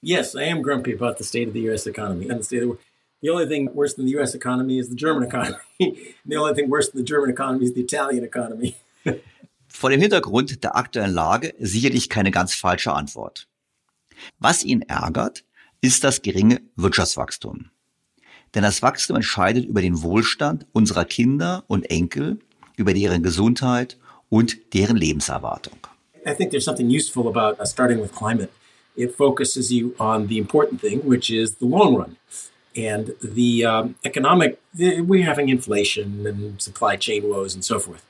Yes, I am grumpy about the state of the US economy and the state of the world. The only thing worse than the US economy is the German economy. (laughs) the only thing worse than the German economy is the Italian economy. (laughs) Vor dem Hintergrund der aktuellen Lage sicherlich keine ganz falsche Antwort. Was ihn ärgert, ist das geringe Wirtschaftswachstum. Denn das Wachstum entscheidet über den Wohlstand unserer Kinder und Enkel, über deren Gesundheit und deren Lebenserwartung. I think there's something useful about uh, starting with climate. It focuses you on the important thing, which is the long run. and the um, economic we're having inflation and supply chain woes and so forth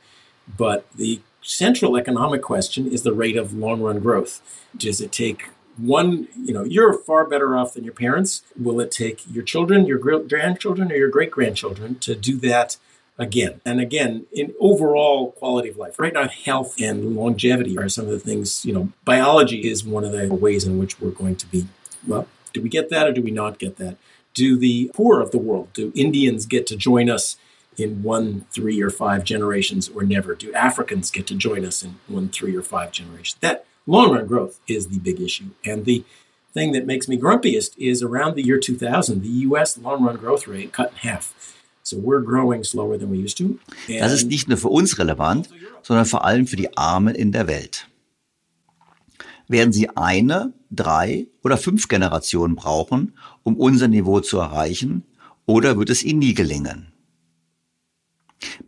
but the central economic question is the rate of long run growth does it take one you know you're far better off than your parents will it take your children your grandchildren or your great grandchildren to do that again and again in overall quality of life right now health and longevity are some of the things you know biology is one of the ways in which we're going to be well do we get that or do we not get that do the poor of the world, do Indians get to join us in one, three, or five generations or never? Do Africans get to join us in one, three, or five generations? That long run growth is the big issue. And the thing that makes me grumpiest is around the year 2000, the US long run growth rate cut in half. So we're growing slower than we used to. Das ist nicht nur für uns relevant, sondern vor allem für die Armen in der Welt. werden sie eine, drei oder fünf Generationen brauchen, um unser Niveau zu erreichen, oder wird es ihnen nie gelingen?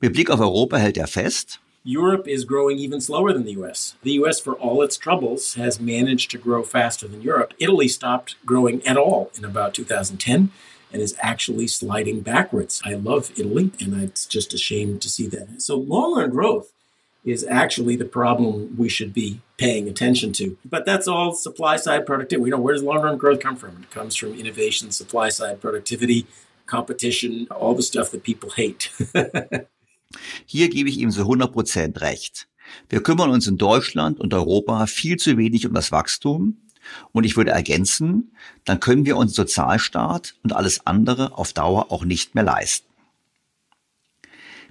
Mit Blick auf Europa hält er fest, Europe is growing even slower than the US. The US, for all its troubles, has managed to grow faster than Europe. Italy stopped growing at all in about 2010 and is actually sliding backwards. I love Italy, and it's just a shame to see that. So, long run growth is actually the problem we should be paying attention to. But that's all supply side productivity. You know, where does long run growth come from? It comes from innovation, supply side productivity, competition, all the stuff that people hate. (laughs) Hier gebe ich ihm so 100% recht. Wir kümmern uns in Deutschland und Europa viel zu wenig um das Wachstum. Und ich würde ergänzen, dann können wir uns Sozialstaat und alles andere auf Dauer auch nicht mehr leisten.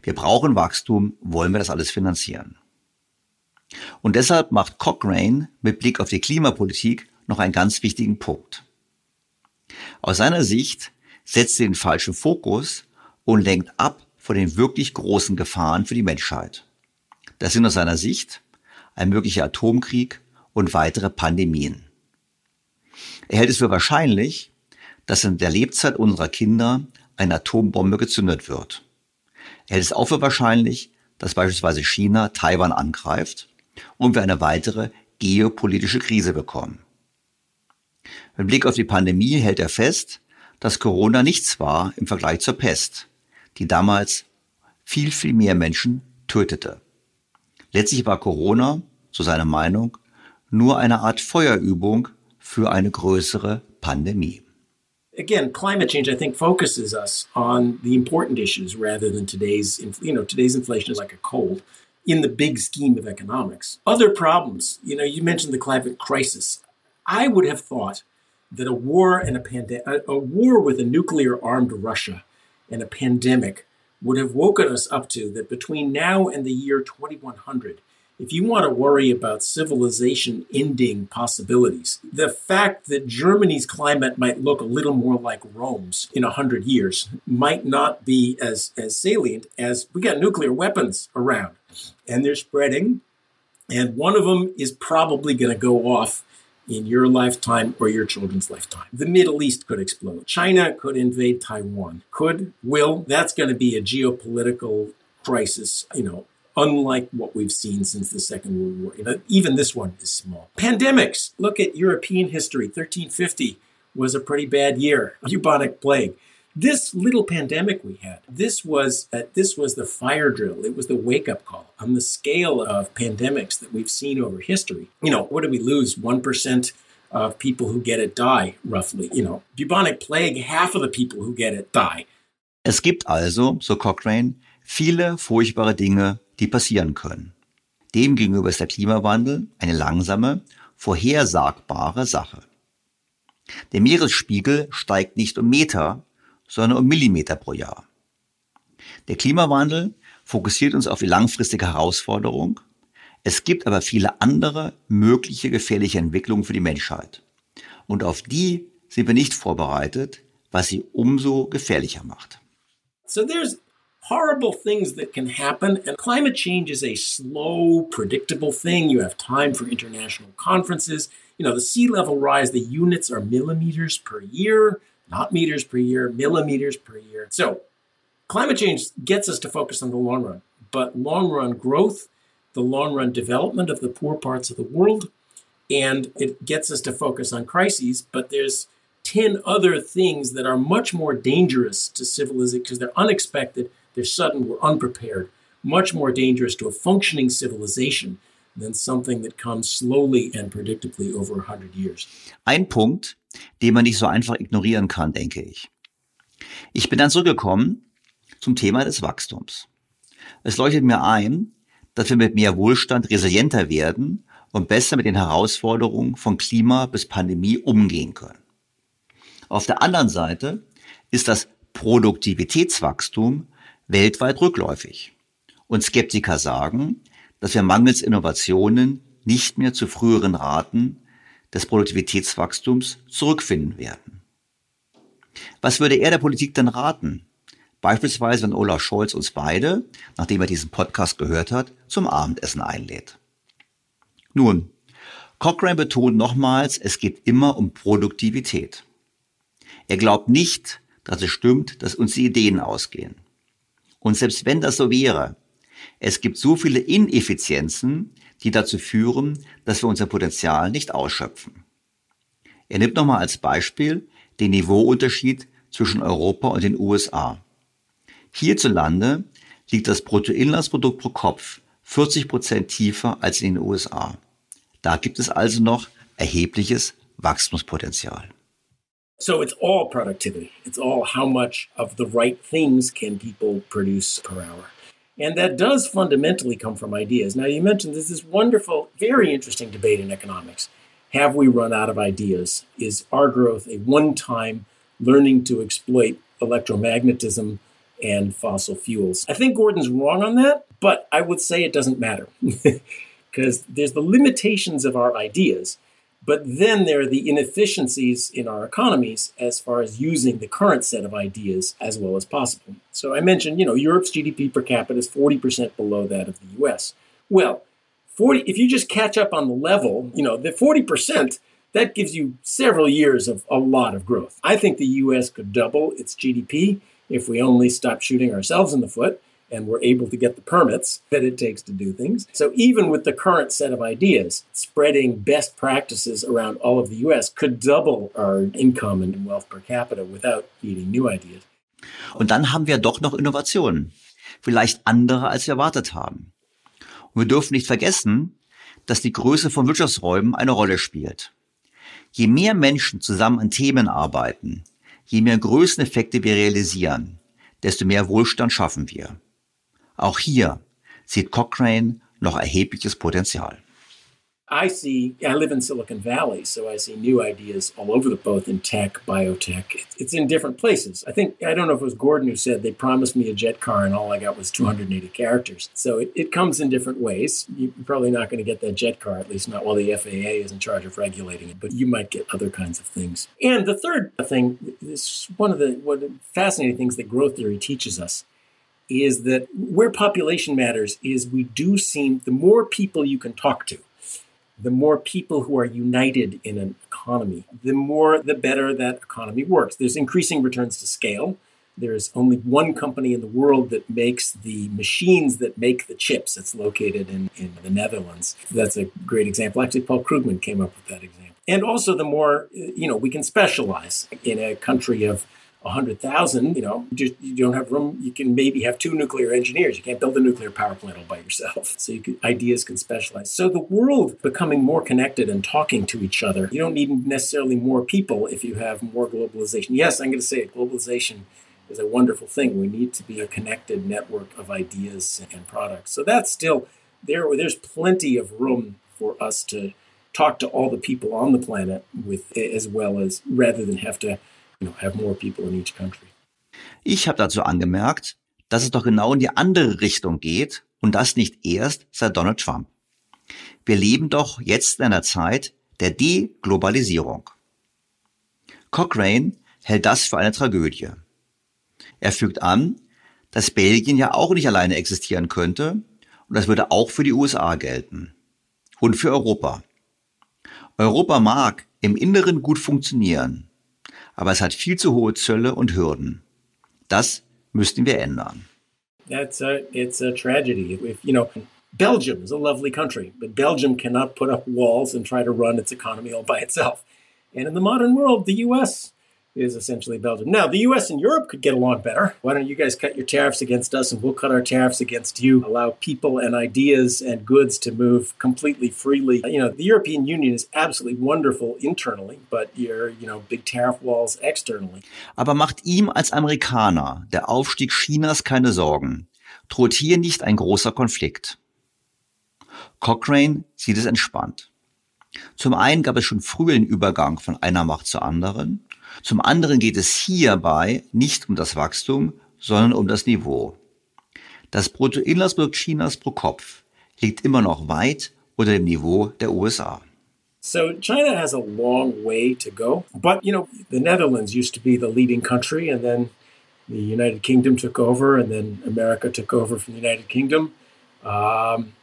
Wir brauchen Wachstum, wollen wir das alles finanzieren. Und deshalb macht Cochrane mit Blick auf die Klimapolitik noch einen ganz wichtigen Punkt. Aus seiner Sicht setzt sie den falschen Fokus und lenkt ab vor den wirklich großen Gefahren für die Menschheit. Das sind aus seiner Sicht ein möglicher Atomkrieg und weitere Pandemien. Er hält es für wahrscheinlich, dass in der Lebzeit unserer Kinder eine Atombombe gezündet wird. Er hält es auch für wahrscheinlich, dass beispielsweise China Taiwan angreift und wir eine weitere geopolitische Krise bekommen. Mit Blick auf die Pandemie hält er fest, dass Corona nichts war im Vergleich zur Pest die damals viel, viel mehr Menschen tötete. Letztlich war Corona, so seine Meinung, nur eine Art Feuerübung für eine größere Pandemie. Again, climate change, I think, focuses us on the important issues rather than today's, you know, today's inflation is like a cold in the big scheme of economics. Other problems, you know, you mentioned the climate crisis. I would have thought that a war and a pandemic, a war with a nuclear armed Russia and a pandemic would have woken us up to that between now and the year 2100, if you want to worry about civilization ending possibilities, the fact that Germany's climate might look a little more like Rome's in 100 years might not be as, as salient as we got nuclear weapons around and they're spreading. And one of them is probably going to go off in your lifetime or your children's lifetime. The Middle East could explode. China could invade Taiwan. Could, will. That's going to be a geopolitical crisis, you know, unlike what we've seen since the Second World War. Even this one is small. Pandemics. Look at European history. 1350 was a pretty bad year. Bubonic plague. This little pandemic we had, this was uh, this was the fire drill. It was the wake up call on the scale of pandemics that we've seen over history. You know, what did we lose? One percent of people who get it die, roughly. You know, bubonic plague, half of the people who get it die. Es gibt also, so Cochrane, viele furchtbare Dinge, die passieren können. Demgegenüber ist der Klimawandel eine langsame, vorhersagbare Sache. Der Meeresspiegel steigt nicht um Meter, sondern um Millimeter pro Jahr. Der Klimawandel fokussiert uns auf die langfristige Herausforderung. Es gibt aber viele andere mögliche gefährliche Entwicklungen für die Menschheit. Und auf die sind wir nicht vorbereitet, was sie umso gefährlicher macht. So there's horrible things that can happen and climate change is a slow predictable thing you have time for international conferences you know the sea level rise the units are millimeters per year not meters per year, millimeters per year. So climate change gets us to focus on the long run, but long run growth, the long run development of the poor parts of the world, and it gets us to focus on crises, but there's 10 other things that are much more dangerous to civilization because they're unexpected, they're sudden, we're unprepared, much more dangerous to a functioning civilization than something that comes slowly and predictably over 100 years. Ein Punkt, den man nicht so einfach ignorieren kann, denke ich. Ich bin dann zurückgekommen zum Thema des Wachstums. Es leuchtet mir ein, dass wir mit mehr Wohlstand resilienter werden und besser mit den Herausforderungen von Klima bis Pandemie umgehen können. Auf der anderen Seite ist das Produktivitätswachstum weltweit rückläufig. Und Skeptiker sagen, dass wir mangels Innovationen nicht mehr zu früheren Raten des Produktivitätswachstums zurückfinden werden. Was würde er der Politik denn raten? Beispielsweise, wenn Olaf Scholz uns beide, nachdem er diesen Podcast gehört hat, zum Abendessen einlädt. Nun, Cochrane betont nochmals, es geht immer um Produktivität. Er glaubt nicht, dass es stimmt, dass uns die Ideen ausgehen. Und selbst wenn das so wäre, Es gibt so viele Ineffizienzen, die dazu führen, dass wir unser Potenzial nicht ausschöpfen. Er nimmt nochmal als Beispiel den Niveauunterschied zwischen Europa und den USA. Hierzulande liegt das Bruttoinlandsprodukt pro Kopf 40 Prozent tiefer als in den USA. Da gibt es also noch erhebliches Wachstumspotenzial. So it's all productivity. It's all how much of the right things can people produce per hour. And that does fundamentally come from ideas. Now, you mentioned there's this wonderful, very interesting debate in economics. Have we run out of ideas? Is our growth a one time learning to exploit electromagnetism and fossil fuels? I think Gordon's wrong on that, but I would say it doesn't matter (laughs) because there's the limitations of our ideas. But then there are the inefficiencies in our economies as far as using the current set of ideas as well as possible. So I mentioned, you know, Europe's GDP per capita is 40% below that of the US. Well, 40 if you just catch up on the level, you know, the 40% that gives you several years of a lot of growth. I think the US could double its GDP if we only stop shooting ourselves in the foot and we're able to get the permits that it takes to do things. So even with the current set of ideas, spreading best practices around all of the US could double our income and wealth per capita without needing new ideas. Und dann haben wir doch noch Innovationen. Vielleicht andere, als wir erwartet haben. Und wir dürfen nicht vergessen, dass die Größe von Wirtschaftsräumen eine Rolle spielt. Je mehr Menschen zusammen an Themen arbeiten, je mehr Größeneffekte wir realisieren, desto mehr Wohlstand schaffen wir. Auch hier sieht Cochrane noch erhebliches Potenzial. I see, I live in Silicon Valley, so I see new ideas all over the both in tech, biotech. It's in different places. I think, I don't know if it was Gordon who said they promised me a jet car and all I got was 280 characters. So it, it comes in different ways. You're probably not going to get that jet car, at least not while the FAA is in charge of regulating it, but you might get other kinds of things. And the third thing is one of the what fascinating things that growth theory teaches us is that where population matters is we do seem the more people you can talk to, the more people who are united in an economy, the more the better that economy works. There's increasing returns to scale. There's only one company in the world that makes the machines that make the chips. It's located in, in the Netherlands. That's a great example. Actually, Paul Krugman came up with that example. And also, the more, you know, we can specialize in a country of 100,000, you know, you, don't have room. You can maybe have two nuclear engineers. You can't build a nuclear power plant all by yourself. (laughs) So you can, ideas can specialize. So the world becoming more connected and talking to each other. You don't need necessarily more people if you have more globalization. Yes, I'm going to say it. Globalization is a wonderful thing. We need to be a connected network of ideas and products. So that's still there. There's plenty of room for us to talk to all the people on the planet with as well as rather than have to have more people in each country. Ich habe dazu angemerkt, dass es doch genau in die andere Richtung geht und das nicht erst seit Donald Trump. Wir leben doch jetzt in einer Zeit der Deglobalisierung. Cochrane hält das für eine Tragödie. Er fügt an, dass Belgien ja auch nicht alleine existieren könnte und das würde auch für die USA gelten und für Europa. Europa mag im Inneren gut funktionieren, aber es hat viel zu hohe Zölle und Hürden. Das müssten wir ändern. That's a, it's a tragedy. If, you know, Belgium is a lovely country, but Belgium cannot put up walls and try to run its economy all by itself. And in the modern world, the U.S is essentially Belgium. Now, the US and Europe could get along better. Why don't you guys cut your tariffs against us and we'll cut our tariffs against you? Allow people and ideas and goods to move completely freely. You know, the European Union is absolutely wonderful internally, but you're, you know, big tariff walls externally. Aber macht ihm als Amerikaner der Aufstieg Chinas keine Sorgen. Droht hier nicht ein großer Konflikt. Cochrane sieht es entspannt. Zum einen gab es schon früh den Übergang von einer Macht zur anderen Zum anderen geht es hierbei nicht um das Wachstum, sondern um das Niveau. Das Bruttoinlandsprodukt Chinas pro Kopf liegt immer noch weit unter dem Niveau der USA. So China has a long way to go. But, you know, the Netherlands used to be the leading country, and then the United Kingdom took over, and then America took over from the United Kingdom. Um,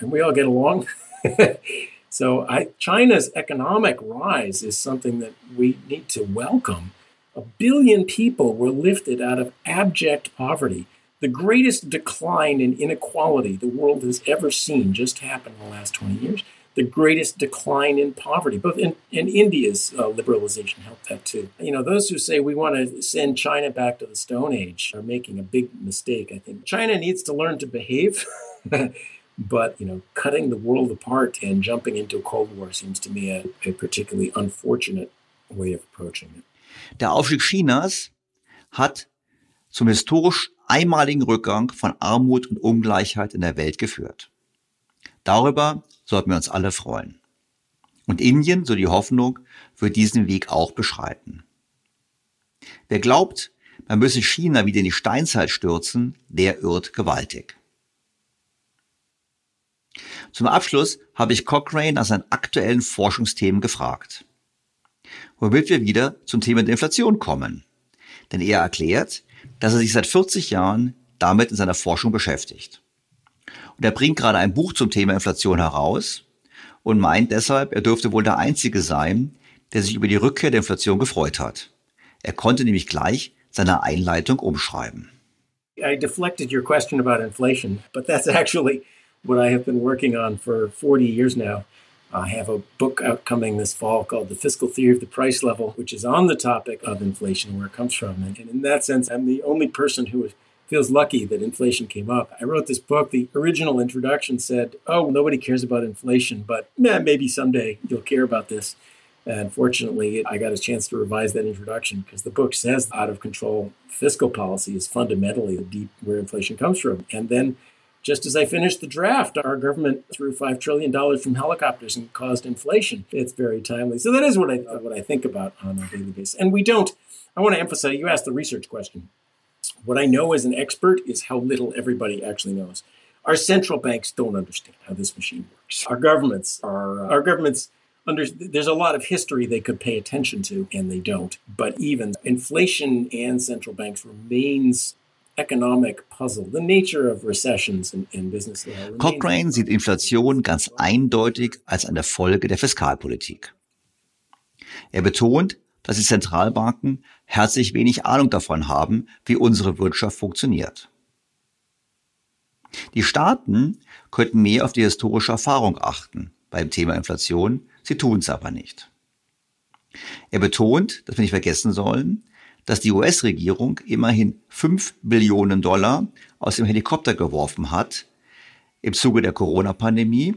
and we all get along. (laughs) So I, China's economic rise is something that we need to welcome. A billion people were lifted out of abject poverty The greatest decline in inequality the world has ever seen just happened in the last 20 years. The greatest decline in poverty, both in, in India's uh, liberalization helped that too. You know, those who say we want to send China back to the Stone Age are making a big mistake. I think China needs to learn to behave. (laughs) but you know, cutting the world apart and jumping into a Cold War seems to me a, a particularly unfortunate way of approaching it. Der Aufstieg Chinas hat zum historisch einmaligen Rückgang von Armut und Ungleichheit in der Welt geführt. Darüber sollten wir uns alle freuen. Und Indien, so die Hoffnung, wird diesen Weg auch beschreiten. Wer glaubt, man müsse China wieder in die Steinzeit stürzen, der irrt gewaltig. Zum Abschluss habe ich Cochrane nach seinen aktuellen Forschungsthemen gefragt. Womit wir wieder zum Thema der Inflation kommen. Denn er erklärt, dass er sich seit 40 Jahren damit in seiner Forschung beschäftigt. Und er bringt gerade ein Buch zum Thema Inflation heraus und meint deshalb, er dürfte wohl der Einzige sein, der sich über die Rückkehr der Inflation gefreut hat. Er konnte nämlich gleich seine Einleitung umschreiben. I deflected your question about inflation, but that's actually what I have been working on for 40 years now. I have a book out coming this fall called The Fiscal Theory of the Price Level, which is on the topic of inflation, where it comes from. And in that sense, I'm the only person who feels lucky that inflation came up. I wrote this book. The original introduction said, Oh, nobody cares about inflation, but maybe someday you'll care about this. And fortunately, I got a chance to revise that introduction because the book says out of control fiscal policy is fundamentally the deep where inflation comes from. And then just as I finished the draft, our government threw $5 trillion from helicopters and caused inflation. It's very timely. So that is what I, what I think about on a daily basis. And we don't, I want to emphasize, you asked the research question. What I know as an expert is how little everybody actually knows. Our central banks don't understand how this machine works. Our governments are, uh, our governments under, there's a lot of history they could pay attention to, and they don't. But even inflation and central banks remains economic puzzle, the nature of recessions in, in business. Cochrane sieht Inflation ganz eindeutig als eine Folge der Fiskalpolitik. Er betont, dass die Zentralbanken herzlich wenig Ahnung davon haben, wie unsere Wirtschaft funktioniert. Die Staaten könnten mehr auf die historische Erfahrung achten beim Thema Inflation, sie tun es aber nicht. Er betont, dass wir nicht vergessen sollen, dass die US-Regierung immerhin 5 Billionen Dollar aus dem Helikopter geworfen hat im Zuge der Corona-Pandemie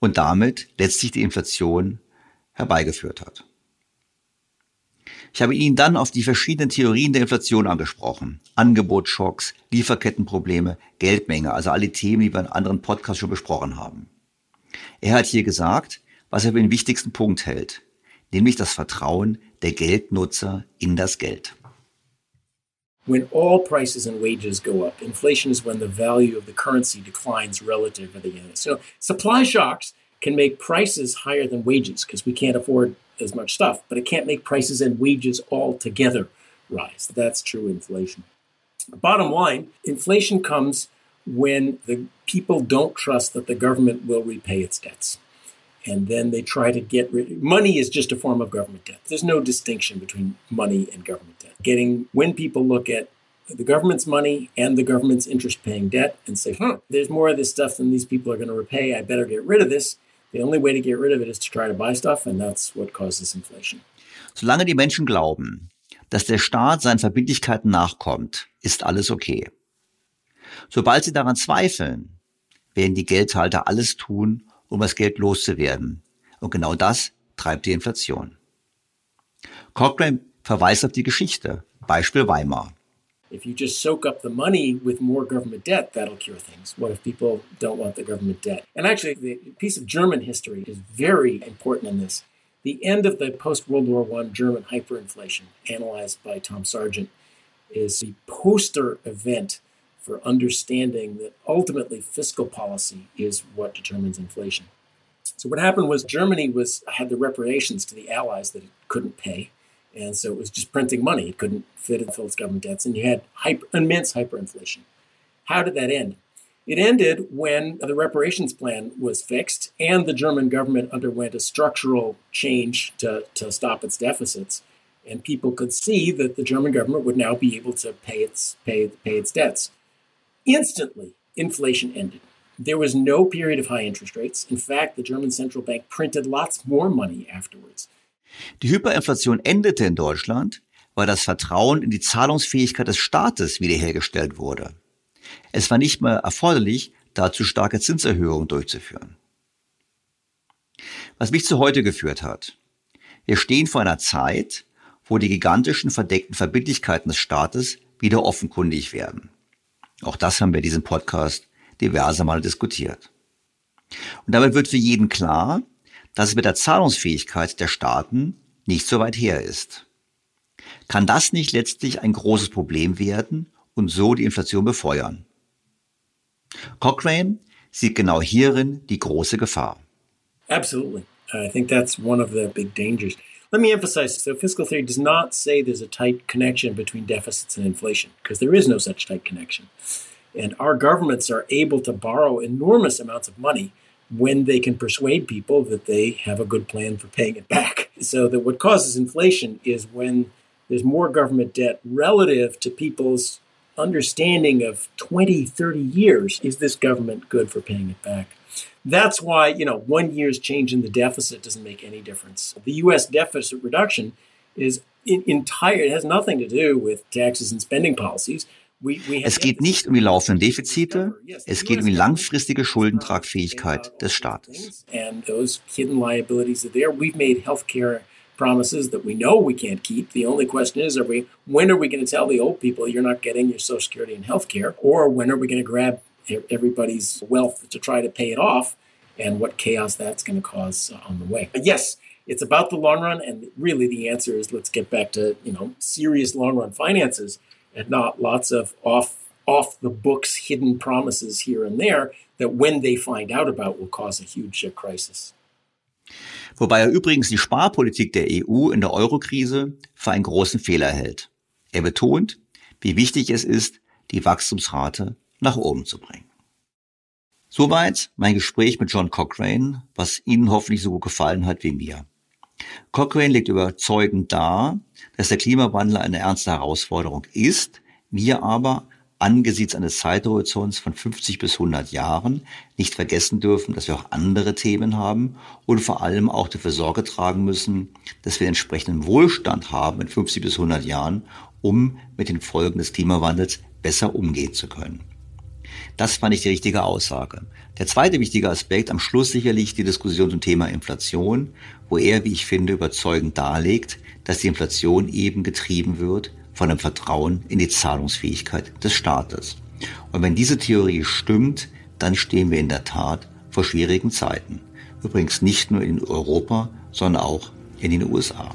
und damit letztlich die Inflation herbeigeführt hat. Ich habe ihn dann auf die verschiedenen Theorien der Inflation angesprochen. Angebotsschocks, Lieferkettenprobleme, Geldmenge, also alle Themen, die wir in anderen Podcasts schon besprochen haben. Er hat hier gesagt, was er für den wichtigsten Punkt hält, nämlich das Vertrauen der Geldnutzer in das Geld. When all prices and wages go up, inflation is when the value of the currency declines relative to the other. So supply shocks can make prices higher than wages because we can't afford as much stuff, but it can't make prices and wages all together rise. That's true inflation. Bottom line, inflation comes when the people don't trust that the government will repay its debts. And then they try to get rid money is just a form of government debt. There's no distinction between money and government getting when people look at the government's money and the government's interest paying debt and say, huh, there's more of this stuff than these people are going to repay. I better get rid of this. The only way to get rid of it is to try to buy stuff, and that's what causes inflation. Solange die Menschen glauben, dass der Staat seinen Verbindlichkeiten nachkommt, ist alles okay. Sobald sie daran zweifeln, werden die Geldhalter alles tun, um das Geld loszuwerden. Und genau das treibt die Inflation. Cochrane verweist auf die Geschichte. Beispiel Weimar. If you just soak up the money with more government debt, that'll cure things. What if people don't want the government debt? And actually, the piece of German history is very important in this. The end of the post World War I German hyperinflation, analyzed by Tom Sargent, is the poster event for understanding that ultimately fiscal policy is what determines inflation. So what happened was Germany was had the reparations to the Allies that it couldn't pay. And so it was just printing money. It couldn't fit and fill its government debts. And you had hyper, immense hyperinflation. How did that end? It ended when the reparations plan was fixed and the German government underwent a structural change to, to stop its deficits. And people could see that the German government would now be able to pay its, pay, pay its debts. Instantly, inflation ended. There was no period of high interest rates. In fact, the German central bank printed lots more money afterwards. Die Hyperinflation endete in Deutschland, weil das Vertrauen in die Zahlungsfähigkeit des Staates wiederhergestellt wurde. Es war nicht mehr erforderlich, dazu starke Zinserhöhungen durchzuführen. Was mich zu heute geführt hat. Wir stehen vor einer Zeit, wo die gigantischen verdeckten Verbindlichkeiten des Staates wieder offenkundig werden. Auch das haben wir in diesem Podcast diverse Male diskutiert. Und damit wird für jeden klar, dass es mit der Zahlungsfähigkeit der Staaten nicht so weit her ist. Kann das nicht letztlich ein großes Problem werden und so die Inflation befeuern? Cochrane sieht genau hierin die große Gefahr. Absolutely. I think that's one of the big dangers. Let me emphasize so fiscal theory does not say there's a tight connection between deficits and inflation, because there is no such tight connection. And our governments are able to borrow enormous amounts of money when they can persuade people that they have a good plan for paying it back. (laughs) So that what causes inflation is when there's more government debt relative to people's understanding of 20, 30 years. Is this government good for paying it back? That's why, you know, one year's change in the deficit doesn't make any difference. The US deficit reduction is entire, it has nothing to do with taxes and spending policies. We we Es geht nicht um die laufenden Defizite, es geht um die langfristige Schuldentragfähigkeit des Staates. And those hidden liabilities are there. We've made health care promises that we know we can't keep. The only question is, are we, when are we going to tell the old people you're not getting your Social Security and health care? Or when are we going to grab everybody's wealth to try to pay it off? And what chaos that's going to cause on the way. But yes, it's about the long run. And really the answer is let's get back to, you know, serious long run finances and not lots of off off the books hidden promises here and there that when they find out about will cause a huge uh, crisis. Wobei er übrigens die Sparpolitik der EU in der Eurokrise für einen großen Fehler hält. Er betont, wie wichtig es ist, die Wachstumsrate nach oben zu bringen. Soweit mein Gespräch mit John Cochrane, was Ihnen hoffentlich so gut gefallen hat wie mir. Cochrane legt überzeugend dar, dass der Klimawandel eine ernste Herausforderung ist, wir aber angesichts eines Zeithorizonts von 50 bis 100 Jahren nicht vergessen dürfen, dass wir auch andere Themen haben und vor allem auch dafür Sorge tragen müssen, dass wir entsprechenden Wohlstand haben in 50 bis 100 Jahren, um mit den Folgen des Klimawandels besser umgehen zu können. Das fand ich die richtige Aussage. Der zweite wichtige Aspekt am Schluss sicherlich die Diskussion zum Thema Inflation, wo er, wie ich finde, überzeugend darlegt, dass die Inflation eben getrieben wird von dem Vertrauen in die Zahlungsfähigkeit des Staates. Und wenn diese Theorie stimmt, dann stehen wir in der Tat vor schwierigen Zeiten. Übrigens nicht nur in Europa, sondern auch in den USA.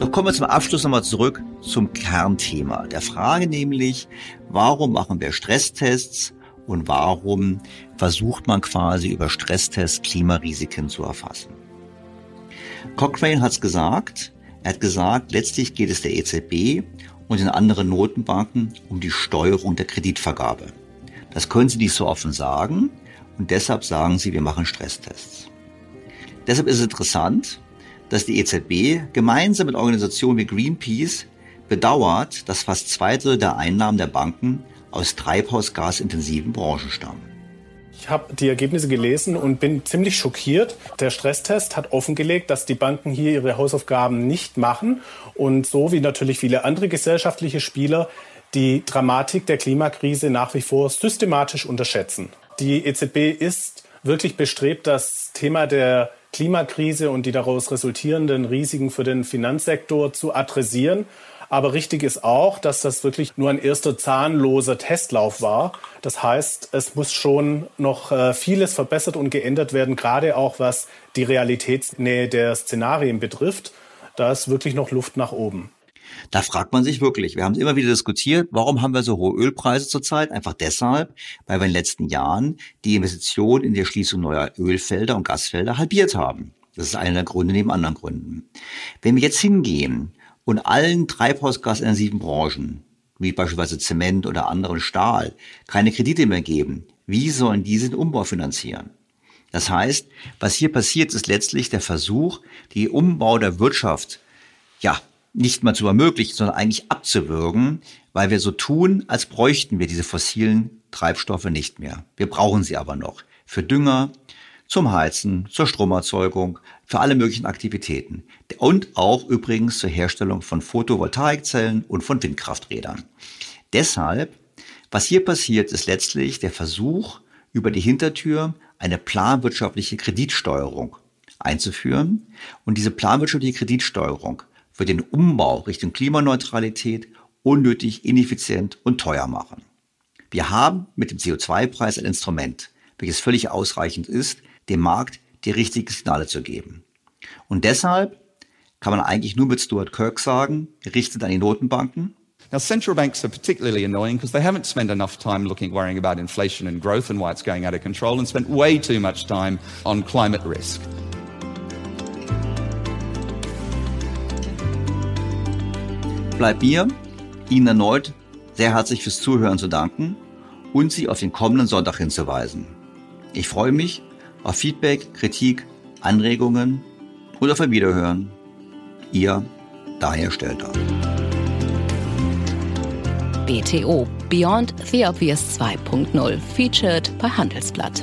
Doch kommen wir zum Abschluss nochmal zurück zum Kernthema. Der Frage nämlich, warum machen wir Stresstests und warum versucht man quasi über Stresstests Klimarisiken zu erfassen. Cochrane hat es gesagt, er hat gesagt, letztlich geht es der EZB und den anderen Notenbanken um die Steuerung der Kreditvergabe. Das können sie nicht so offen sagen und deshalb sagen sie, wir machen Stresstests. Deshalb ist es interessant, dass die EZB gemeinsam mit Organisationen wie Greenpeace bedauert, dass fast zwei Drittel der Einnahmen der Banken aus treibhausgasintensiven Branchen stammen. Ich habe die Ergebnisse gelesen und bin ziemlich schockiert. Der Stresstest hat offengelegt, dass die Banken hier ihre Hausaufgaben nicht machen und so wie natürlich viele andere gesellschaftliche Spieler die Dramatik der Klimakrise nach wie vor systematisch unterschätzen. Die EZB ist wirklich bestrebt, das Thema der Klimakrise und die daraus resultierenden Risiken für den Finanzsektor zu adressieren. Aber richtig ist auch, dass das wirklich nur ein erster zahnloser Testlauf war. Das heißt, es muss schon noch äh, vieles verbessert und geändert werden, gerade auch was die Realitätsnähe der Szenarien betrifft. Da ist wirklich noch Luft nach oben. Da fragt man sich wirklich, wir haben es immer wieder diskutiert, warum haben wir so hohe Ölpreise zurzeit? Einfach deshalb, weil wir in den letzten Jahren die Investitionen in die Erschließung neuer Ölfelder und Gasfelder halbiert haben. Das ist einer der Gründe neben anderen Gründen. Wenn wir jetzt hingehen und allen treibhausgasintensiven Branchen, wie beispielsweise Zement oder anderen Stahl, keine Kredite mehr geben, wie sollen diese den Umbau finanzieren? Das heißt, was hier passiert, ist letztlich der Versuch, die Umbau der Wirtschaft, ja, nicht mal zu ermöglichen, sondern eigentlich abzuwürgen, weil wir so tun, als bräuchten wir diese fossilen Treibstoffe nicht mehr. Wir brauchen sie aber noch. Für Dünger, zum Heizen, zur Stromerzeugung, für alle möglichen Aktivitäten. Und auch übrigens zur Herstellung von Photovoltaikzellen und von Windkrafträdern. Deshalb, was hier passiert, ist letztlich der Versuch, über die Hintertür eine planwirtschaftliche Kreditsteuerung einzuführen. Und diese planwirtschaftliche Kreditsteuerung wird den Umbau Richtung Klimaneutralität unnötig, ineffizient und teuer machen. Wir haben mit dem CO2-Preis ein Instrument, welches völlig ausreichend ist, dem Markt die richtigen Signale zu geben. Und deshalb kann man eigentlich nur mit Stuart Kirk sagen, gerichtet an die Notenbanken, Now, central banks are particularly annoying because they haven't spent enough time looking, worrying about inflation and growth and why it's going out of control and spent way too much time on climate risk. Bleibt mir, Ihnen erneut sehr herzlich fürs Zuhören zu danken und Sie auf den kommenden Sonntag hinzuweisen. Ich freue mich auf Feedback, Kritik, Anregungen und auf ein Wiederhören. Ihr Daniel Stelter. BTO Beyond the Obvious 2.0 featured bei Handelsblatt.